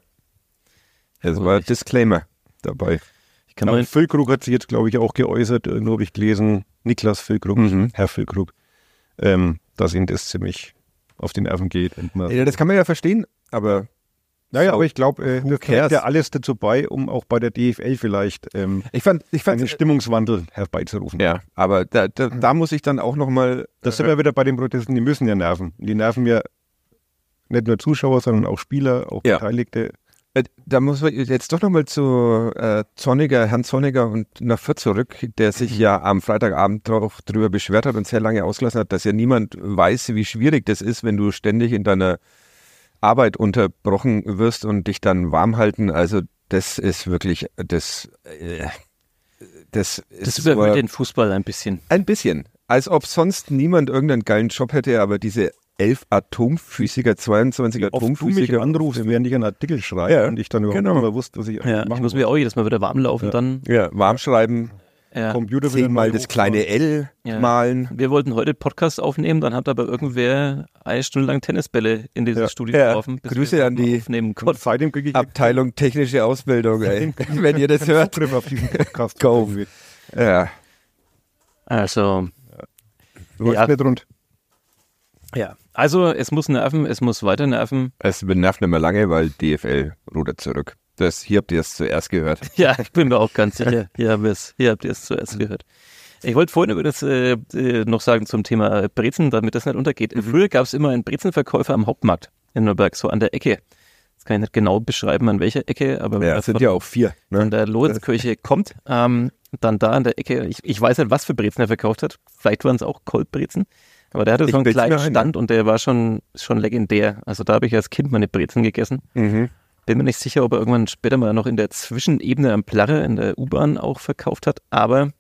Das war Disclaimer dabei. Ich kann Genau, Füllkrug hat sich jetzt, glaube ich, auch geäußert, irgendwo habe ich gelesen, Niklas Füllkrug, Mhm. Herr Füllkrug, ähm, dass ihm das ziemlich auf die Nerven geht. Und man, Ja, das kann man ja verstehen, aber naja, so, aber ich glaube, äh, das trägt ja alles dazu bei, um auch bei der DFL vielleicht ähm, ich fand, ich fand, einen Stimmungswandel herbeizurufen. ja, aber da, da, da muss ich dann auch nochmal, Das sind wir wieder bei den Protesten, die müssen ja nerven. Die nerven ja nicht nur Zuschauer, sondern auch Spieler, auch Ja. Beteiligte. Äh, Da muss man jetzt doch nochmal zu äh, Zorniger, Herrn Zorniger und nach Fürth zurück, der sich ja am Freitagabend auch drüber beschwert hat und sehr lange ausgelassen hat, dass ja niemand weiß, wie schwierig das ist, wenn du ständig in deiner Arbeit unterbrochen wirst und dich dann warm halten. Also das ist wirklich, das, äh, das das ist überhöht nur den Fußball ein bisschen. ein bisschen. Als ob sonst niemand irgendeinen geilen Job hätte, aber diese elf Atomphysiker, 22 Oft du mich Atomphysiker. anrufst, während ich einen Artikel schreibe Ja, und ich dann überhaupt genau. nicht mehr wusste, was ich Ja, ich muss mir auch jedes Mal wieder warm laufen. Dann, Ja, warm schreiben, ja. Computer zehnmal neu das kleine L Ja. malen. Wir wollten heute Podcast aufnehmen, dann hat aber irgendwer eine Stunde lang Tennisbälle in dieses Ja. Studio Ja. geworfen. bis Grüße an die- seitdem kriege ich Abteilung technische Ausbildung, ey. Wenn ihr das hört. Auf diesen Podcast. Go. Ja. Also, weißt Ja. nicht rund. ja. Also, es muss nerven, es muss weiter nerven. Es nervt nicht mehr lange, weil DFL rudert zurück. Das, hier habt ihr es zuerst gehört. Ja, ich bin mir auch ganz sicher. Hier, haben hier habt ihr es zuerst gehört. Ich wollte vorhin über das äh, äh, noch sagen zum Thema Brezen, damit das nicht untergeht. Früher gab es immer einen Brezenverkäufer am Hauptmarkt in Nürnberg, so an der Ecke. Das kann ich nicht genau beschreiben, an welcher Ecke, aber Ja, es sind von, ja auch vier. von Ne? der Loritzkirche kommt, ähm, dann da an der Ecke, ich, ich weiß nicht, was für Brezen er verkauft hat. Vielleicht waren es auch Kolbbrezen. Aber der hatte Ich so einen kleinen ein, Stand und der war schon, schon legendär. Also da habe ich als Kind meine Brezen gegessen. Mhm. Bin mir nicht sicher, ob er irgendwann später mal noch in der Zwischenebene am Plarre in der U-Bahn auch verkauft hat. Aber,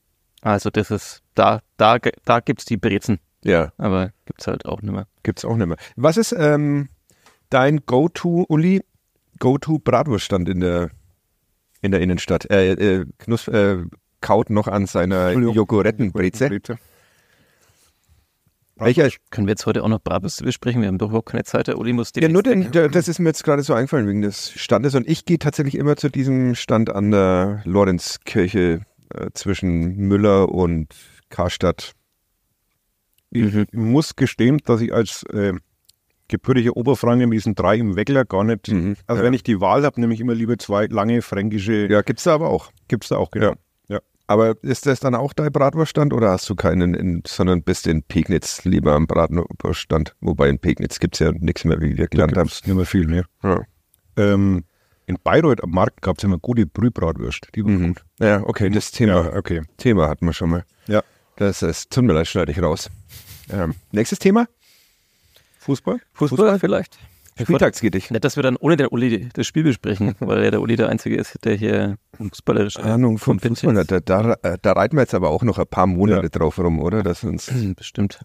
also das ist, da, da, da gibt's die Brezen. Ja, Aber gibt's halt auch nicht mehr. gibt's auch nicht mehr. Was ist ähm, dein Go-To, Uli? Go-To Bratwurststand in der, in der Innenstadt? Äh, äh, Knuss, äh, kaut noch an seiner Jogorettenbreze. Welcher? Können wir jetzt heute auch noch Bratwürste besprechen? Wir haben doch überhaupt keine Zeit. Der Uli muss Ja, nur den, der, das ist mir jetzt gerade so eingefallen wegen des Standes. Und ich gehe tatsächlich immer zu diesem Stand an der Lorenzkirche äh, zwischen Müller und Karstadt. Ich muss gestehen, dass ich als äh, gebürtiger Oberfranke mit diesen drei im Weckler gar nicht, Mhm. also Ja. wenn ich die Wahl habe, nehme ich immer lieber zwei lange fränkische, Ja, gibt's da aber auch. gibt's da auch, genau. Ja. Aber ist das dann auch dein Bratwurststand oder hast du keinen, in, sondern bist in Pegnitz lieber am Bratwurststand? Wobei in Pegnitz gibt's ja nichts mehr, wie wir Da gelernt haben. nicht mehr viel, ne? Ja. Ähm, in Bayreuth am Markt gab's immer gute Brühbratwürst. Die waren Mhm. gut. ja, okay, das Thema, Ja, okay. Thema hatten wir schon mal. Ja. Das ist, tut mir leid, schneide ich raus. Ähm, nächstes Thema? Fußball? Fußball, vielleicht. Spieltagsgedicht. Nicht, dass wir dann ohne den Uli das Spiel besprechen, weil ja der Uli der Einzige ist, der hier fußballerische Ahnung Kompetenz- Fußball. Da, da, äh, da reiten wir jetzt aber auch noch ein paar Monate Ja. drauf rum, oder? Dass uns, Bestimmt.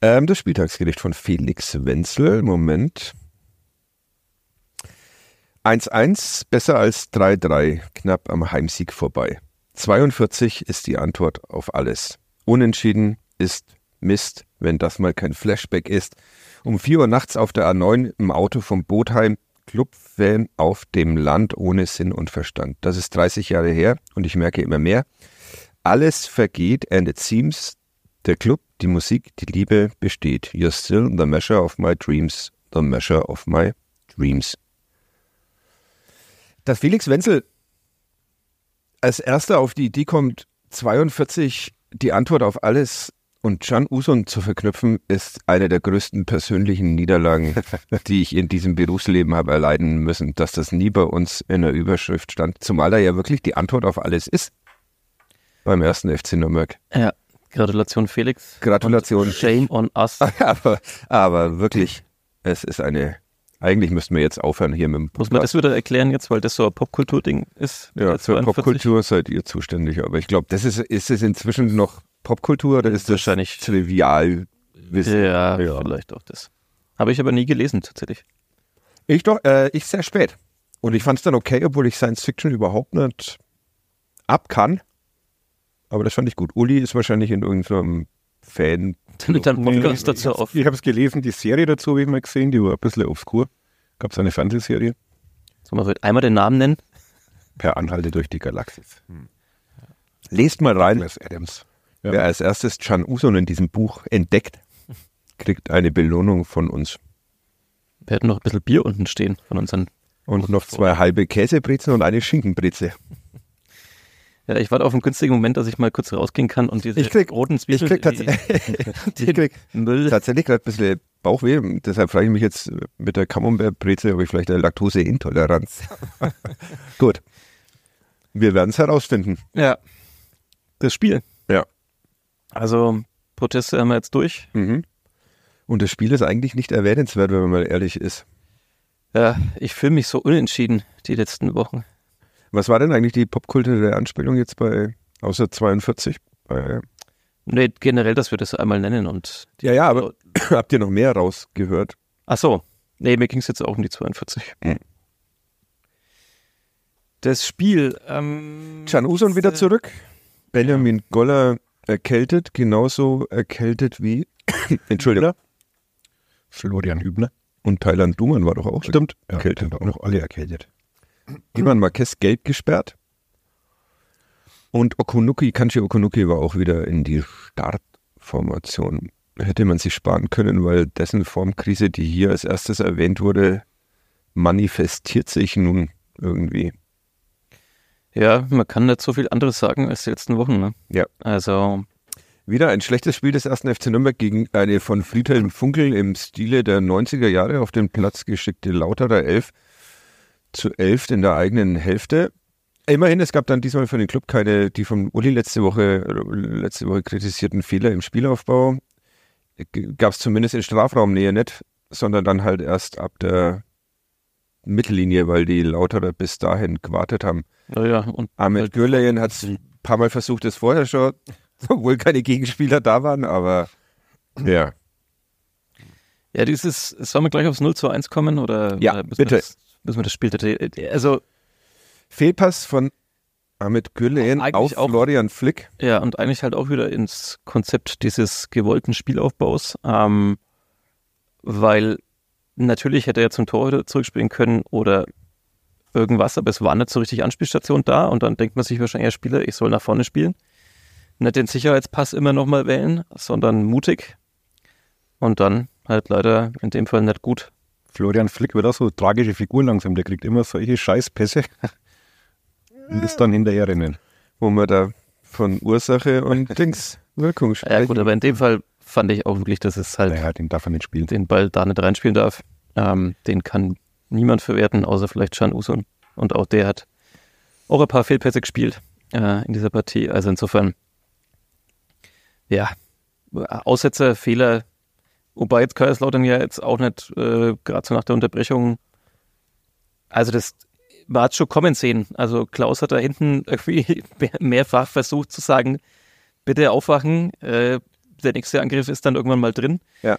ähm, das Spieltagsgedicht von Felix Wenzel. Moment. 1-1, besser als 3-3, knapp am Heimsieg vorbei. 42 ist die Antwort auf alles. Unentschieden ist Mist, wenn das mal kein Flashback ist. Um 4 Uhr nachts auf der A9 im Auto vom Botheim, Clubfan auf dem Land ohne Sinn und Verstand. Das ist 30 Jahre her und ich merke immer mehr. Alles vergeht and it seems, der Club, die Musik, die Liebe besteht. You're still the measure of my dreams, the measure of my dreams. Dass Felix Wenzel als erster auf die Idee kommt, 42 die Antwort auf alles und Can Usun zu verknüpfen, ist eine der größten persönlichen Niederlagen, die ich in diesem Berufsleben habe erleiden müssen, dass das nie bei uns in der Überschrift stand, zumal er ja wirklich die Antwort auf alles ist. Beim ersten FC Nürnberg. Ja, Gratulation Felix. Gratulation. Und Shame on us. aber, aber wirklich, es ist eine, eigentlich müssten wir jetzt aufhören hier mit dem Muss man das wieder erklären jetzt, weil das so ein Popkultur-Ding ist? Ja, für 42? Popkultur seid ihr zuständig, aber ich glaube, das ist, ist es inzwischen noch Popkultur oder ist das Wahrscheinlich. trivial Wissen? Ja, Ja. vielleicht auch das. Habe ich aber nie gelesen, tatsächlich. Ich doch, äh, ich sehr spät. Und ich fand es dann okay, obwohl ich Science Fiction überhaupt nicht ab kann. Aber das fand ich gut. Uli ist wahrscheinlich in irgendeinem Fan. Mit deinem Podcast dazu auf. Ich habe es gelesen, die Serie dazu habe ich mal gesehen, die war ein bisschen obskur. Gab es eine Fernsehserie? Sollen wir heute einmal den Namen nennen? Per Anhalte durch die Galaxis. Lest mal rein. Douglas Adams. Ja. Wer als erstes Chan Usun in diesem Buch entdeckt, kriegt eine Belohnung von uns. Wir hätten noch ein bisschen Bier unten stehen von unseren. Und noch zwei halbe Käsebrezen und eine Schinkenbreze. Ja, ich warte auf einen günstigen Moment, dass ich mal kurz rausgehen kann und diese Ich krieg- roten Ich Zwiebeln, krieg, tats ich krieg Müll. tatsächlich gerade ein bisschen Bauchweh. Deshalb frage ich mich jetzt mit der Camembert-Breze, ob ich vielleicht eine Laktoseintoleranz. Gut. Wir werden es herausfinden. Ja. Das Spiel. Ja. Also, Proteste haben wir jetzt durch. Mhm. Und das Spiel ist eigentlich nicht erwähnenswert, wenn man mal ehrlich ist. Ja, ich fühle mich so unentschieden die letzten Wochen. Was war denn eigentlich die popkulturelle Anspielung jetzt bei, außer 42? Bei, Nee, generell, dass wir das einmal nennen und. ja, ja, aber habt ihr noch mehr rausgehört? Ach so. Nee, mir ging es jetzt auch um die 42. Mhm. Das Spiel. Ähm, Can Usun wieder zurück. Benjamin Goller erkältet, genauso erkältet wie, Entschuldigung, Florian Hübner. und Thailand Duman war doch auch Stimmt. Ja, Erkältet. sind auch noch alle erkältet. Ivan Marquez gelb gesperrt. Und Okunuki, Kanji Okunuki war auch wieder in die Startformation. Hätte man sich sparen können, weil dessen Formkrise, die hier als erstes erwähnt wurde, manifestiert sich nun irgendwie. Ja, man kann nicht so viel anderes sagen als die letzten Wochen. Ne? Ja. Also, Wieder ein schlechtes Spiel des ersten FC Nürnberg gegen eine von Friedhelm Funkel im Stile der 90er Jahre auf den Platz geschickte Lauterer 11 zu 11 in der eigenen Hälfte. Immerhin, es gab dann diesmal für den Club keine, die vom Uli letzte Woche, letzte Woche kritisierten Fehler im Spielaufbau. Gab es zumindest in Strafraumnähe nicht, sondern dann halt erst ab der Mittellinie, weil die Lauterer bis dahin gewartet haben. naja, und Ahmed Halt- Gürleyen hat es ein paar Mal versucht, das vorher schon, obwohl keine Gegenspieler da waren, aber ja. ja, dieses, sollen wir gleich aufs 0 zu 1 kommen oder Ja, müssen bitte. Wir das, müssen wir das Spiel, also Fehlpass von Ahmed Eigentlich auf auch- Florian Flick. Ja, und eigentlich halt auch wieder ins Konzept dieses gewollten Spielaufbaus, ähm, weil natürlich hätte er zum Torhüter zurückspielen können oder irgendwas, aber es war nicht so richtig Anspielstation da und dann denkt man sich wahrscheinlich, ja, Spieler, ich soll nach vorne spielen. Nicht den Sicherheitspass immer nochmal wählen, sondern mutig. Und dann halt leider in dem Fall nicht gut. Florian Flick wird auch so tragische Figur langsam. Der kriegt immer solche Scheißpässe und ist dann hinterher rennen. wo wir da von Ursache und Dings Wirkung sprechen. Ja gut, aber in dem Fall fand ich auch wirklich, dass es halt Naja, den darf er nicht spielen. den Ball da nicht reinspielen darf. Ähm, den kann niemand verwerten, außer vielleicht Can Usun. Und auch der hat auch ein paar Fehlpässe gespielt äh, in dieser Partie. Also insofern, ja, Aussetzer, Fehler. Wobei jetzt Kaiserslautern ja jetzt auch nicht, äh, gerade so nach der Unterbrechung, also das war hat schon kommen sehen. Also Klaus hat da hinten irgendwie mehr- mehrfach versucht zu sagen, bitte aufwachen, äh, der nächste Angriff ist dann irgendwann mal drin. Ja.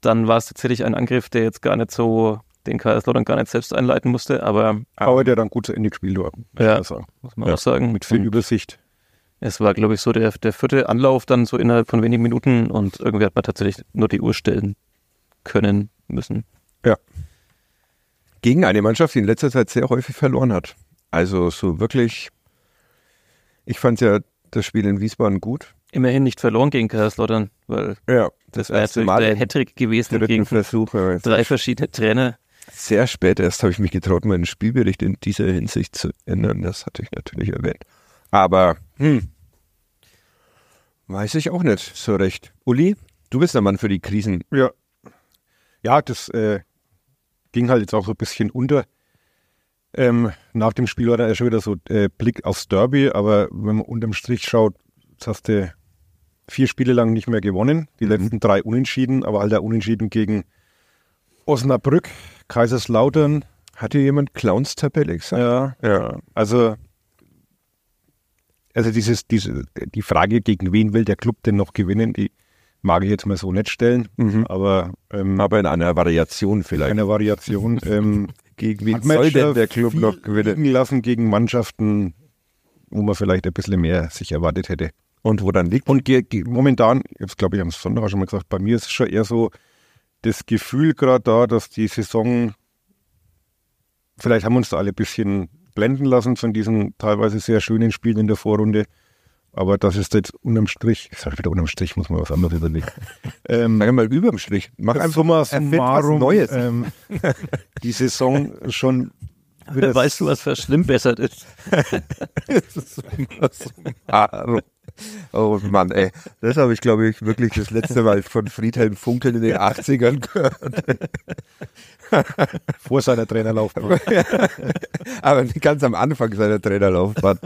Dann war es tatsächlich ein Angriff, der jetzt gar nicht so, den Kaiserslautern gar nicht selbst einleiten musste, aber Aber der dann gut zu Ende gespielt muss Ja. muss man Ja, auch sagen. Mit viel Und Übersicht. es war, glaube ich, so der, der vierte Anlauf dann so innerhalb von wenigen Minuten und irgendwie hat man tatsächlich nur die Uhr stellen können müssen. Gegen eine Mannschaft, die in letzter Zeit sehr häufig verloren hat. Also so wirklich, ich fand ja das Spiel in Wiesbaden gut. Immerhin nicht verloren gegen Kaiserslautern, weil Ja, das wäre natürlich der Hattrick gewesen gegen Versuch. ja. drei verschiedene Trainer. Sehr spät erst habe ich mich getraut, meinen Spielbericht in dieser Hinsicht zu ändern. Das hatte ich natürlich erwähnt. Aber, hm, weiß ich auch nicht so recht. Uli, du bist der Mann für die Krisen. Ja. Ja, das äh, ging halt jetzt auch so ein bisschen unter. Ähm, nach dem Spiel war da schon wieder so äh, Blick aufs Derby, aber wenn man unterm Strich schaut, jetzt hast du vier Spiele lang nicht mehr gewonnen, die letzten drei unentschieden, aber halt der Unentschieden gegen Osnabrück, Kaiserslautern. Hat dir jemand Clowns-Tabelle gesagt? Ja, Ja. also also dieses, diese, die Frage, gegen wen will der Club denn noch gewinnen, die mag ich jetzt mal so nicht stellen, Mhm. aber ähm, Aber in einer Variation vielleicht. eine Variation. Ähm, Gegen wen soll denn der Club noch gewinnen? lassen gegen Mannschaften, wo man vielleicht ein bisschen mehr sich erwartet hätte. Und wo dann liegt? Und ge ge momentan, jetzt glaube ich am Sonntag auch schon mal gesagt, bei mir ist es schon eher so das Gefühl gerade da, dass die Saison, vielleicht haben wir uns da alle ein bisschen blenden lassen von diesen teilweise sehr schönen Spielen in der Vorrunde, aber das ist jetzt unterm Strich, ich sage wieder unterm Strich, muss man was anderes überlegen. ähm, Sag mal überm Strich. Mach einfach erfind was Neues. Ähm, die Saison schon wieder Weißt du, was verschlimmbessert ist? Ah, Oh Mann, ey. Das habe ich, glaube ich, wirklich das letzte Mal von Friedhelm Funkel in den 80ern gehört. vor seiner Trainerlaufbahn. Aber ganz am Anfang seiner Trainerlaufbahn.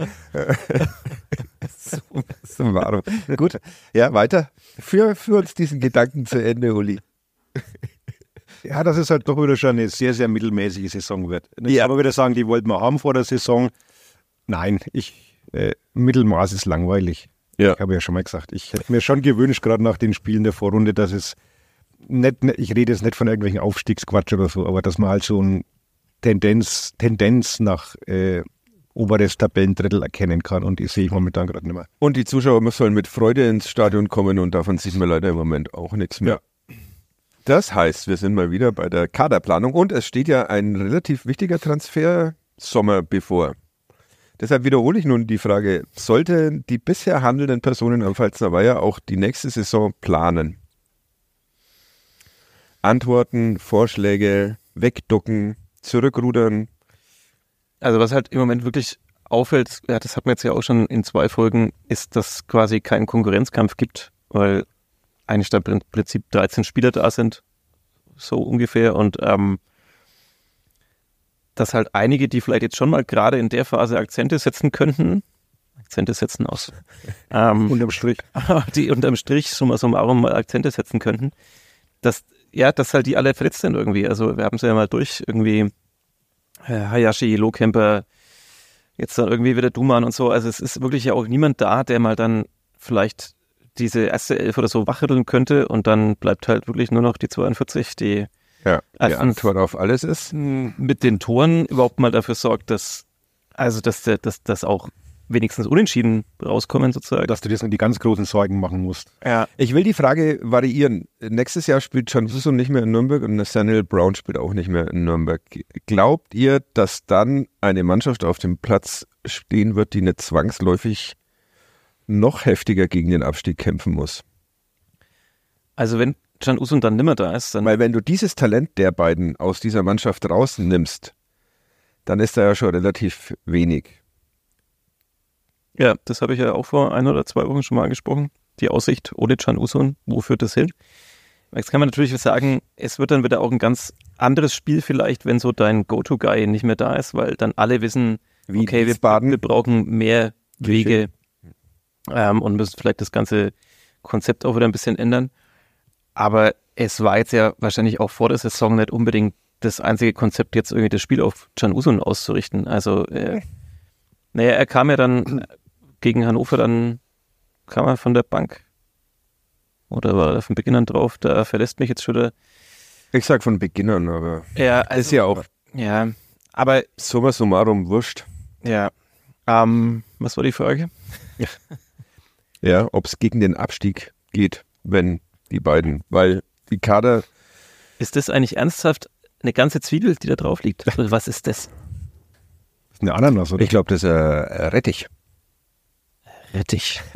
so. Gut, ja, weiter. Führ, führ uns diesen Gedanken zu Ende, Uli. Ja, dass es halt doch wieder schon eine sehr, sehr mittelmäßige Saison wird. Jetzt Ja. man wieder sagen, die wollten wir haben vor der Saison. Nein, ich, äh, Mittelmaß ist langweilig. Ja. Ich habe ja schon mal gesagt, ich hätte mir schon gewünscht, gerade nach den Spielen der Vorrunde, dass es nicht, ich rede jetzt nicht von irgendwelchen Aufstiegsquatsch oder so, aber dass man halt so ein Tendenz, Tendenz nach äh, oberes Tabellendrittel erkennen kann und die sehe ich momentan gerade nicht mehr. Und die Zuschauer sollen mit Freude ins Stadion kommen und davon sieht man leider im Moment auch nichts mehr. Das heißt, wir sind mal wieder bei der Kaderplanung und es steht ja ein relativ wichtiger Transfersommer bevor. Deshalb wiederhole ich nun die Frage, sollten die bisher handelnden Personen am Pfalzner Weiher auch die nächste Saison planen? Antworten, Vorschläge, wegducken, zurückrudern. Also was halt im Moment wirklich auffällt, ja, das hat man jetzt ja auch schon in zwei Folgen, ist, dass quasi keinen Konkurrenzkampf gibt, weil eigentlich da im Prinzip 13 Spieler da sind, so ungefähr, und ähm, dass halt einige, die vielleicht jetzt schon mal gerade in der Phase Akzente setzen könnten, Akzente setzen aus, ähm, Unterm Strich. die unterm Strich summa summarum mal Akzente setzen könnten, dass, ja, dass halt die alle verletzt sind irgendwie. Also wir haben es ja mal durch, irgendwie äh, Hayashi, Lohkemper, jetzt dann irgendwie wieder Duman und so. Also es ist wirklich ja auch niemand da, der mal dann vielleicht diese erste Elf oder so wachrütteln könnte und dann bleibt halt wirklich nur noch die 42, die Ja, die Antwort auf alles ist. mit den Toren überhaupt mal dafür sorgt, dass also dass der, dass, dass auch wenigstens unentschieden rauskommen sozusagen. Dass du dir die ganz großen Sorgen machen musst. ja. Ich will die Frage variieren. Nächstes Jahr spielt Can Suso nicht mehr in Nürnberg und Nathaniel Brown spielt auch nicht mehr in Nürnberg. Glaubt ihr, dass dann eine Mannschaft auf dem Platz stehen wird, die nicht zwangsläufig noch heftiger gegen den Abstieg kämpfen muss? Also wenn Can Usun dann nimmer da ist, dann Weil wenn du dieses Talent der beiden aus dieser Mannschaft rausnimmst, dann ist da ja schon relativ wenig. Ja, das habe ich ja auch vor ein oder zwei Wochen schon mal angesprochen. Die Aussicht ohne Can Usun, wo führt das hin? Jetzt kann man natürlich sagen, es wird dann wieder auch ein ganz anderes Spiel vielleicht, wenn so dein Go-To-Guy nicht mehr da ist, weil dann alle wissen, Wie okay, wir, wir brauchen mehr Wege ähm, und müssen vielleicht das ganze Konzept auch wieder ein bisschen ändern. Aber es war jetzt ja wahrscheinlich auch vor der Saison nicht unbedingt das einzige Konzept, jetzt irgendwie das Spiel auf Can Usun auszurichten. Also, äh, naja, er kam ja dann gegen Hannover, dann kam er von der Bank. Oder war er von Beginn an drauf? Da verlässt mich jetzt schon der. Ich sag von Beginnern, aber Ja, ist ja auch Ja, aber summa summarum wurscht. ja. Ähm, was war die Frage? Ja, ob es gegen den Abstieg geht, wenn die beiden, weil die Kader, Ist das eigentlich ernsthaft eine ganze Zwiebel, die da drauf liegt? Was ist das? Das ist eine Ananas, oder? ich glaube, das ist äh, Rettich. Rettich.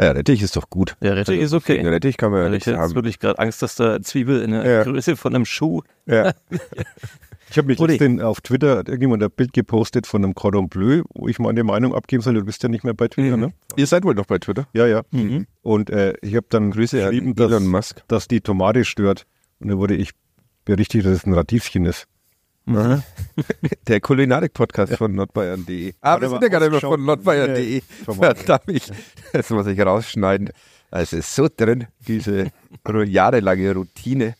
Ja, Rettich ist doch gut. Ja, Rettich ist okay. Rettich kann man ja Weil ich nichts hätte jetzt haben. wirklich gerade Angst, dass da Zwiebel in der Ja. Größe von einem Schuh. Ja. Ich habe mich Rudi. letztens auf Twitter hat irgendjemand ein Bild gepostet von einem Cordon Bleu, wo ich meine Meinung abgeben soll. Du bist ja nicht mehr bei Twitter, Mhm. ne? Ihr seid wohl noch bei Twitter. Ja, ja. Mhm. Und äh, ich habe dann Grüße geschrieben, Elon dass, Musk. dass die Tomate stört. Und da wurde ich berichtigt, dass es ein Radieschen ist. Der Kulinarik-Podcast von nordbayern.de. Ah, wir sind mal, ja gerade immer ausgeschaut. von nordbayern.de. Verdammt, ich, das muss ich rausschneiden. Es ist so drin, diese jahrelange Routine.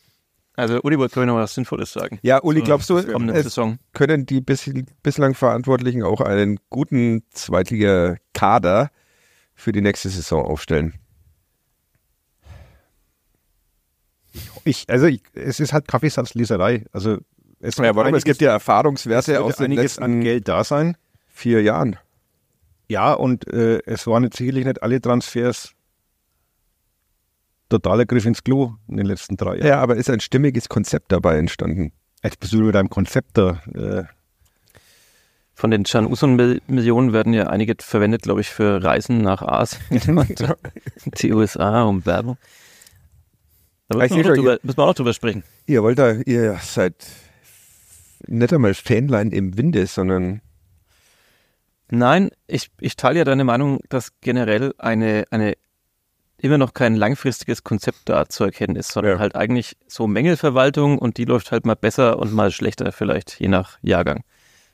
Also Uli wollte glaube ich noch was Sinnvolles sagen. Ja, Uli, glaubst du, es Saison. können die bis, bislang Verantwortlichen auch einen guten Zweitliga-Kader für die nächste Saison aufstellen? Ich, also ich, es ist halt Kaffeesatzleserei. Also es, Ja, warum? Es gibt ja Erfahrungswerte aus den einiges an letzten Geld da sein. vier Jahren. Ja, und äh, es waren jetzt sicherlich nicht alle Transfers totaler Griff ins Klo in den letzten drei Jahren. Ja, aber ist ein stimmiges Konzept dabei entstanden. Jetzt bist du mit deinem Konzept da. Äh, Von den Can Usun-Millionen werden ja einige verwendet, glaube ich, für Reisen nach Asien und die USA um Werbung. Da müssen wir, drüber, müssen wir auch noch drüber sprechen. Ihr wollt da, ihr seid nicht einmal Fanlein im Winde, sondern Nein, ich, ich teile ja deine Meinung, dass generell eine, eine immer noch kein langfristiges Konzept da zu erkennen ist, sondern Ja. halt eigentlich so Mängelverwaltung und die läuft halt mal besser und mal schlechter vielleicht, je nach Jahrgang.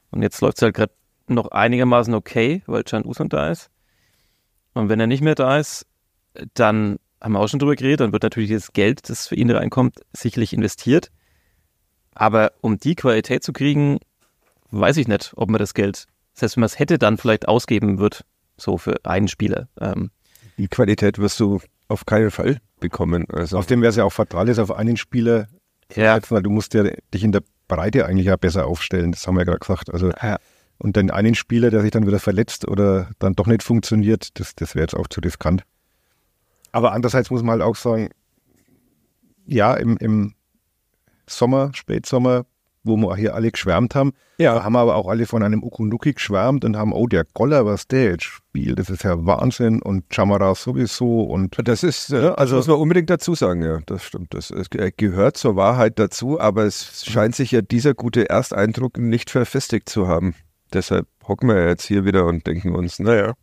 Und jetzt läuft es halt gerade noch einigermaßen okay, weil Can Usun da ist. Und wenn er nicht mehr da ist, dann haben wir auch schon drüber geredet, dann wird natürlich das Geld, das für ihn reinkommt, sicherlich investiert. Aber um die Qualität zu kriegen, weiß ich nicht, ob man das Geld, selbst wenn man es hätte, dann vielleicht ausgeben wird, so für einen Spieler. Ähm, die Qualität wirst du auf keinen Fall bekommen. Also Außerdem wäre es ja auch fatal, ist auf einen Spieler ja, weil du musst ja dich in der Breite eigentlich ja besser aufstellen. Das haben wir ja gerade gesagt. Also Ja. und den einen Spieler, der sich dann wieder verletzt oder dann doch nicht funktioniert, das, das wäre jetzt auch zu riskant. Aber andererseits muss man halt auch sagen, ja, im, im Sommer, Spätsommer, wo wir hier alle geschwärmt haben, Ja. da haben wir aber auch alle von einem Ukunuki geschwärmt und haben, oh, der Goller, was der jetzt spielt, das ist ja Wahnsinn und Chamara sowieso und Das ist, äh, Ja, also- muss man unbedingt dazu sagen, ja, das stimmt. Das es gehört zur Wahrheit dazu, aber es scheint sich ja dieser gute Ersteindruck nicht verfestigt zu haben. Deshalb hocken wir ja jetzt hier wieder und denken uns, naja,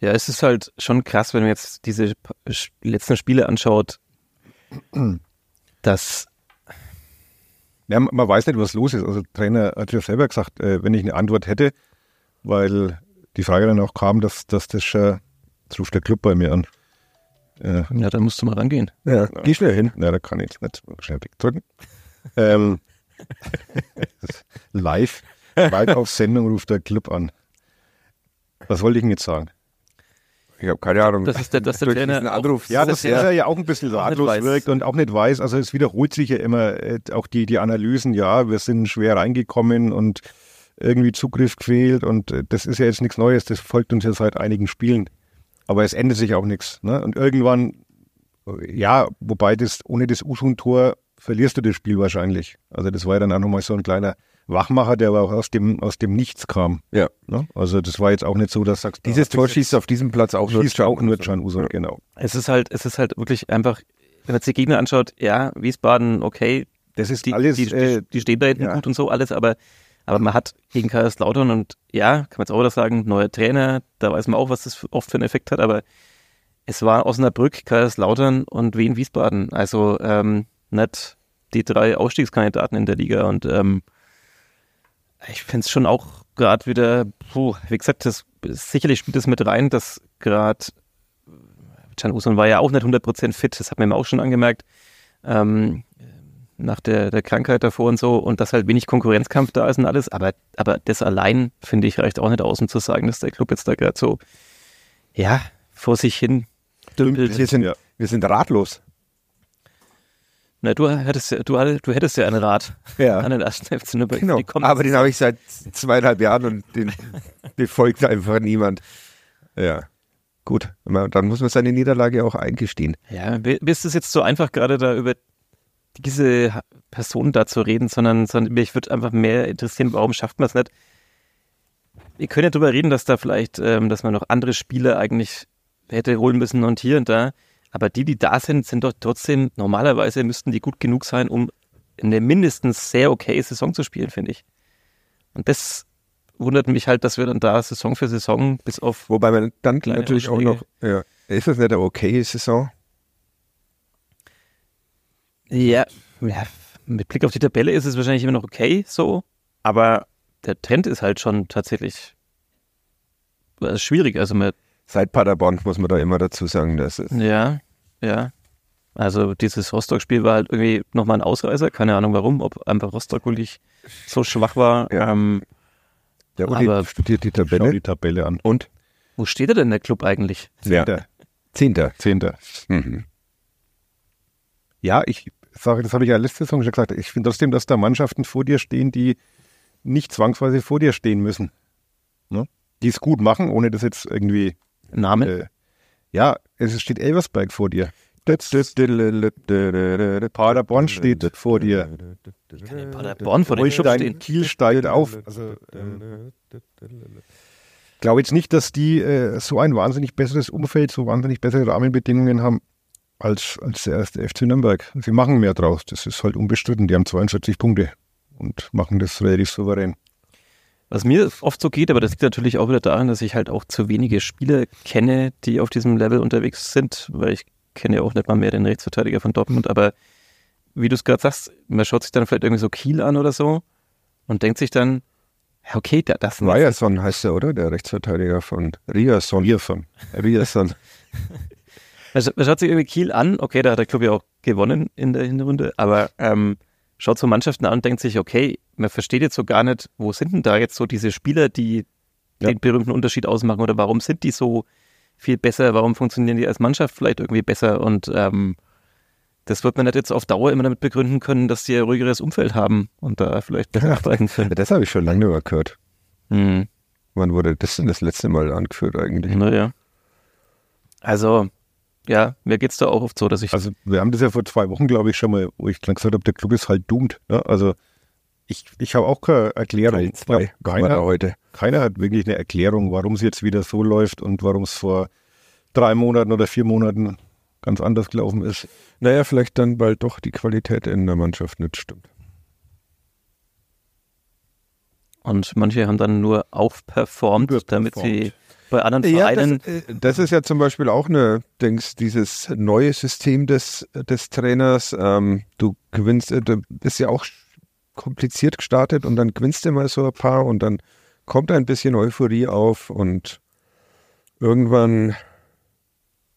ja, es ist halt schon krass, wenn man jetzt diese letzten Spiele anschaut, dass Ja, man weiß nicht, was los ist. Also der Trainer hat ja selber gesagt, äh, wenn ich eine Antwort hätte, weil die Frage dann auch kam, dass, dass das schon, jetzt ruft der Club bei mir an. Äh, ja, da musst du mal rangehen. ja, geh schnell hin. na, da kann ich jetzt nicht schnell wegdrücken. ähm, live, weit auf Sendung ruft der Club an. Was wollte ich denn jetzt sagen? Ich habe keine Ahnung. Das ist der, dass der Trainer Anruf. Ja, das dass ist ja- er ja auch ein bisschen ratlos wirkt und auch nicht weiß. Also es wiederholt sich ja immer äh, auch die, die Analysen, ja, wir sind schwer reingekommen und irgendwie Zugriff quält und äh, das ist ja jetzt nichts Neues, das folgt uns ja seit einigen Spielen. Aber es ändert sich auch nichts. Ne? Und irgendwann, äh, ja, wobei das ohne das Usun-Tor verlierst du das Spiel wahrscheinlich. Also das war ja dann auch nochmal so ein kleiner Wachmacher, der aber auch aus dem, aus dem Nichts kam. Ja. Ne? Also das war jetzt auch nicht so, dass du sagst, Dieses ah, Tor das schießt auf diesem Platz auch nur schießt auch nur Can Usun, genau. Es ist halt, es ist halt wirklich einfach, wenn man sich die Gegner anschaut, ja, Wiesbaden, okay, Das ist die, alles, die, äh, die, die stehen da hinten ja. gut und so alles, aber, aber man hat gegen Kaiserslautern und ja, kann man jetzt auch wieder sagen, neuer Trainer, da weiß man auch, was das oft für einen Effekt hat, aber es war Osnabrück, Kaiserslautern und Wien Wiesbaden. Also ähm, nicht die drei Ausstiegskandidaten in der Liga und ähm, ich finde es schon auch gerade wieder, puh, wie gesagt, das sicherlich spielt das mit rein, dass gerade Can Usun war ja auch nicht 100% fit, das hat man ihm auch schon angemerkt. Ähm, nach der, der Krankheit davor und so und dass halt wenig Konkurrenzkampf da ist und alles, aber, aber das allein, finde ich, reicht auch nicht aus, um zu sagen, dass der Club jetzt da gerade so, ja, vor sich hin dümpelt. Wir sind, Ja. wir sind ratlos. Na, du hättest ja, du, du hättest ja einen Rat Ja. an den ersten FC Nürnberg. Genau. Aber den habe ich seit zweieinhalb Jahren und den befolgt einfach niemand. Ja. Gut. Dann muss man seine Niederlage auch eingestehen. Ja, ist es jetzt so einfach, gerade da über diese Person da zu reden, sondern, sondern mich würde einfach mehr interessieren, warum schafft man es nicht? Wir können ja drüber reden, dass da vielleicht, ähm, dass man noch andere Spieler eigentlich hätte holen müssen und hier und da. Aber die, die da sind, sind doch trotzdem, normalerweise müssten die gut genug sein, um eine mindestens sehr okay Saison zu spielen, finde ich. Und das wundert mich halt, dass wir dann da Saison für Saison bis auf Wobei man dann natürlich auch Ausschläge. noch, ja, ist das nicht eine okaye Saison? Ja, ja, mit Blick auf die Tabelle ist es wahrscheinlich immer noch okay so, aber der Trend ist halt schon tatsächlich äh, schwierig. Also mit, Seit Paderborn muss man da immer dazu sagen, dass es ja, ja. Also dieses Rostock-Spiel war halt irgendwie nochmal ein Ausreißer, keine Ahnung warum, ob einfach Rostock wirklich so schwach war. Ja. Ähm, der Uli aber- studiert die Schau Tabelle die Tabelle an. und wo steht er denn der Club eigentlich? ja, Der Zehnter. Zehnter. Mhm. Ja, ich sage, das habe ich ja letzte Saison schon gesagt. Ich finde trotzdem, dass da Mannschaften vor dir stehen, die nicht zwangsweise vor dir stehen müssen. Ne? Die es gut machen, ohne das jetzt irgendwie. Name? Äh, ja, es steht Elversberg vor dir. Paderborn steht vor dir. Paderborn vor dem Club Holstein stehen. Kiel steigt auf. Also, ähm, ich glaube jetzt nicht, dass die äh, so ein wahnsinnig besseres Umfeld, so wahnsinnig bessere Rahmenbedingungen haben als, als der erste FC Nürnberg. Sie machen mehr draus. Das ist halt unbestritten. Die haben 42 Punkte und machen das relativ souverän. Was mir oft so geht, aber das liegt natürlich auch wieder daran, dass ich halt auch zu wenige Spieler kenne, die auf diesem Level unterwegs sind, weil ich kenne ja auch nicht mal mehr den Rechtsverteidiger von Dortmund, aber wie du es gerade sagst, man schaut sich dann vielleicht irgendwie so Kiel an oder so und denkt sich dann, okay, da, das jetzt- Ryerson heißt er, oder? Der Rechtsverteidiger von Ryerson. Ryerson. man, scha- man schaut sich irgendwie Kiel an, okay, da hat der Club ja auch gewonnen in der Hinrunde, aber ähm, schaut so Mannschaften an und denkt sich, okay, man versteht jetzt so gar nicht, wo sind denn da jetzt so diese Spieler, die Ja. den berühmten Unterschied ausmachen oder warum sind die so viel besser, warum funktionieren die als Mannschaft vielleicht irgendwie besser und ähm, das wird man nicht jetzt auf Dauer immer damit begründen können, dass die ein ruhigeres Umfeld haben und da vielleicht besser arbeiten können. Das habe ich schon lange nicht mehr gehört. Hm. Wann wurde das denn das letzte Mal angeführt eigentlich? Naja. Also, ja, mir geht's da auch oft so, dass ich Also wir haben das ja vor zwei Wochen, glaube ich, schon mal, wo ich dann gesagt habe, der Club ist halt doomed. Ne? Also ich, ich habe auch keine Erklärung. Teil zwei. Keiner, heute. keiner hat wirklich eine Erklärung, warum es jetzt wieder so läuft und warum es vor drei Monaten oder vier Monaten ganz anders gelaufen ist. Naja, vielleicht dann bald doch die Qualität in der Mannschaft nicht stimmt. Und manche haben dann nur aufperformt, damit sie bei anderen Ja, Vereinen. das, äh, das ist ja zum Beispiel auch eine, denkst, dieses neue System des, des Trainers. Ähm, du gewinnst, äh, du bist ja auch kompliziert gestartet und dann gewinnst du mal so ein paar und dann kommt ein bisschen Euphorie auf und irgendwann,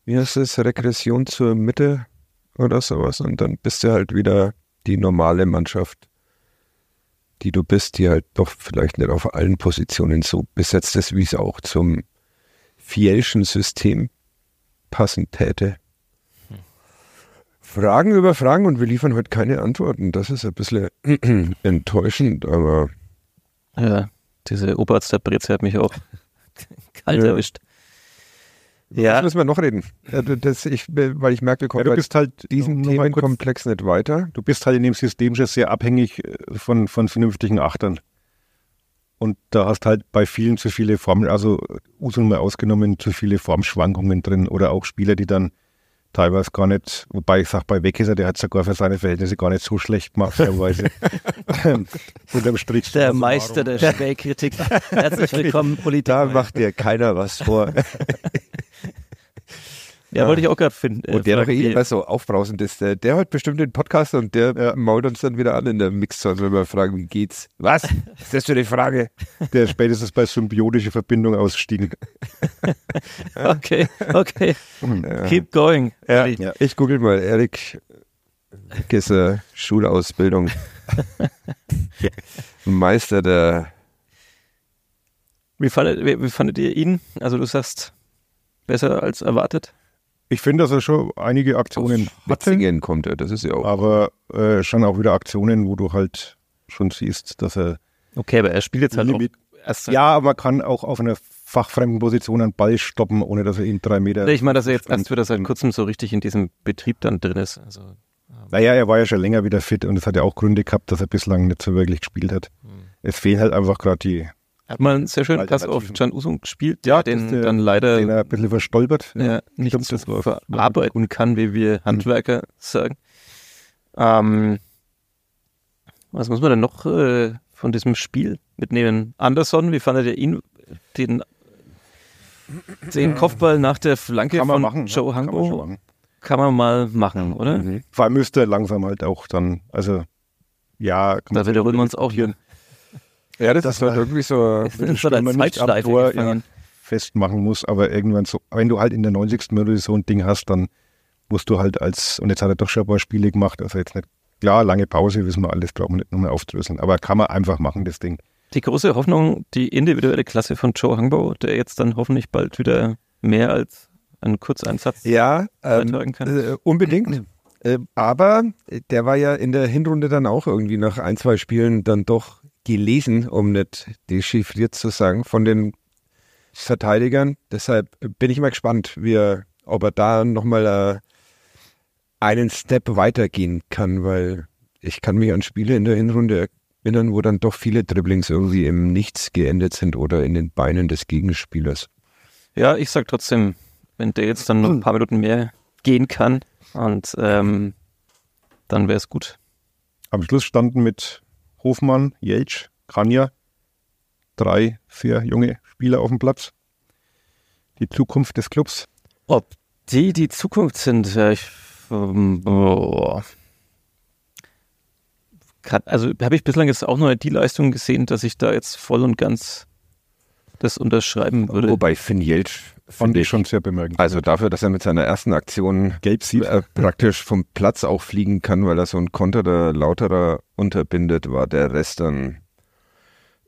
wie heißt es, Regression zur Mitte oder sowas und dann bist du halt wieder die normale Mannschaft, die du bist, die halt doch vielleicht nicht auf allen Positionen so besetzt ist, wie es auch zum Fielschen System passen täte. Fragen über Fragen und wir liefern heute keine Antworten. Das ist ein bisschen enttäuschend, aber Ja, diese Oberster Breze hat mich auch kalt Ja. erwischt. Ja. Das müssen wir noch reden. Das, ich, weil ich merke, wir Ja, du bist halt kurz- Themenkomplex nicht weiter. du bist halt in dem System schon sehr abhängig äh, von, von vernünftigen Achtern. Und da hast halt bei vielen zu viele Formen, also Usun mal ausgenommen, zu viele Formschwankungen drin oder auch Spieler, die dann teilweise gar nicht, wobei ich sag bei Weggesser, der hat sogar für seine Verhältnisse gar nicht so schlecht gemacht, teilweise. Unterm Strich. der Meister der Schmähkritik. Herzlich willkommen, Uli Da macht dir keiner was vor. Ja, wollte ich auch gerade finden. äh, Und der doch eh immer so aufbrausend ist. Der, der hört bestimmt den Podcast und der Ja. mault uns dann wieder an in der Mixzone, wenn wir fragen, wie geht's? Was? Ist das für eine Frage? Der ist spätestens bei symbiotischer Verbindung ausgestiegen. Okay, okay. Keep going. Ja. Ja. ich google mal Erik Gisser Schulausbildung. Meister der Wie, fandet, wie, wie fandet ihr ihn? Also du sagst, besser als erwartet? Ich finde, dass er schon einige Aktionen hatte, Hatzingen kommt er, das ist ja auch. aber äh, schon auch wieder Aktionen, wo du halt schon siehst, dass er Okay, aber er spielt jetzt halt auch Limit- erst seit- Ja, aber man kann auch auf einer fachfremden Position einen Ball stoppen, ohne dass er ihn drei Meter. Ich meine, dass er jetzt erst wieder seit kurzem so richtig in diesem Betrieb dann drin ist. Also, Naja, er war ja schon länger wieder fit und es hat ja auch Gründe gehabt, dass er bislang nicht so wirklich gespielt hat. Hm. Es fehlen halt einfach gerade die, hat mal einen sehr schönen Pass auf. Can Usung gespielt, Ja, den das, äh, dann leider den er ein bisschen verstolpert. ja, nicht stimmt, so das war- verarbeiten kann, wie wir Handwerker sagen. Ähm, was muss man denn noch äh, von diesem Spiel mitnehmen? Anderson, wie fandet ihr ihn? Den, den Kopfball nach der Flanke Kann man von machen. Joe ja, kann man kann man mal machen, oder? Mhm. Vor allem müsste er langsam halt auch dann, also ja, kann Da man wiederholen wir uns auch hier. Ja, das, Das ist halt war- irgendwie so. Das ist man nicht am Tor, festmachen muss, aber irgendwann so, wenn du halt in der 90. Minute so ein Ding hast, dann musst du halt als, und jetzt hat er doch schon ein paar Spiele gemacht, also jetzt nicht, klar, lange Pause, wissen wir alles, brauchen wir nicht nochmal aufdröseln, aber kann man einfach machen, das Ding. Die große Hoffnung, die individuelle Klasse von Joe Hangbo, der jetzt dann hoffentlich bald wieder mehr als einen Kurzeinsatz Ja, ähm, kann. äh, unbedingt. Äh, aber der war ja in der Hinrunde dann auch irgendwie nach ein, zwei Spielen dann doch gelesen, um nicht dechiffriert zu sagen, von den Verteidigern. Deshalb bin ich mal gespannt, wie er, ob er da nochmal äh, einen Step weitergehen kann, weil ich kann mich an Spiele in der Hinrunde erinnern, wo dann doch viele Dribblings irgendwie im Nichts geendet sind oder in den Beinen des Gegenspielers. Ja, ich sag trotzdem, wenn der jetzt dann noch ein paar Minuten mehr gehen kann und ähm, dann wäre es gut. Am Schluss standen mit Hofmann, Jeltsch, Kranja drei sehr junge Spieler auf dem Platz. Die Zukunft des Clubs. Ob die die Zukunft sind, ja, ich, oh. Also habe ich bislang jetzt auch nur die Leistung gesehen, dass ich da jetzt voll und ganz das unterschreiben würde. Wobei Finn Jeltsch Fand ich schon sehr bemerkenswert. Also dafür, dass er mit seiner ersten Aktion Gelb sieht. äh, praktisch vom Platz auch fliegen kann, weil er so ein Konterer, lauterer unterbindet, war der Rest dann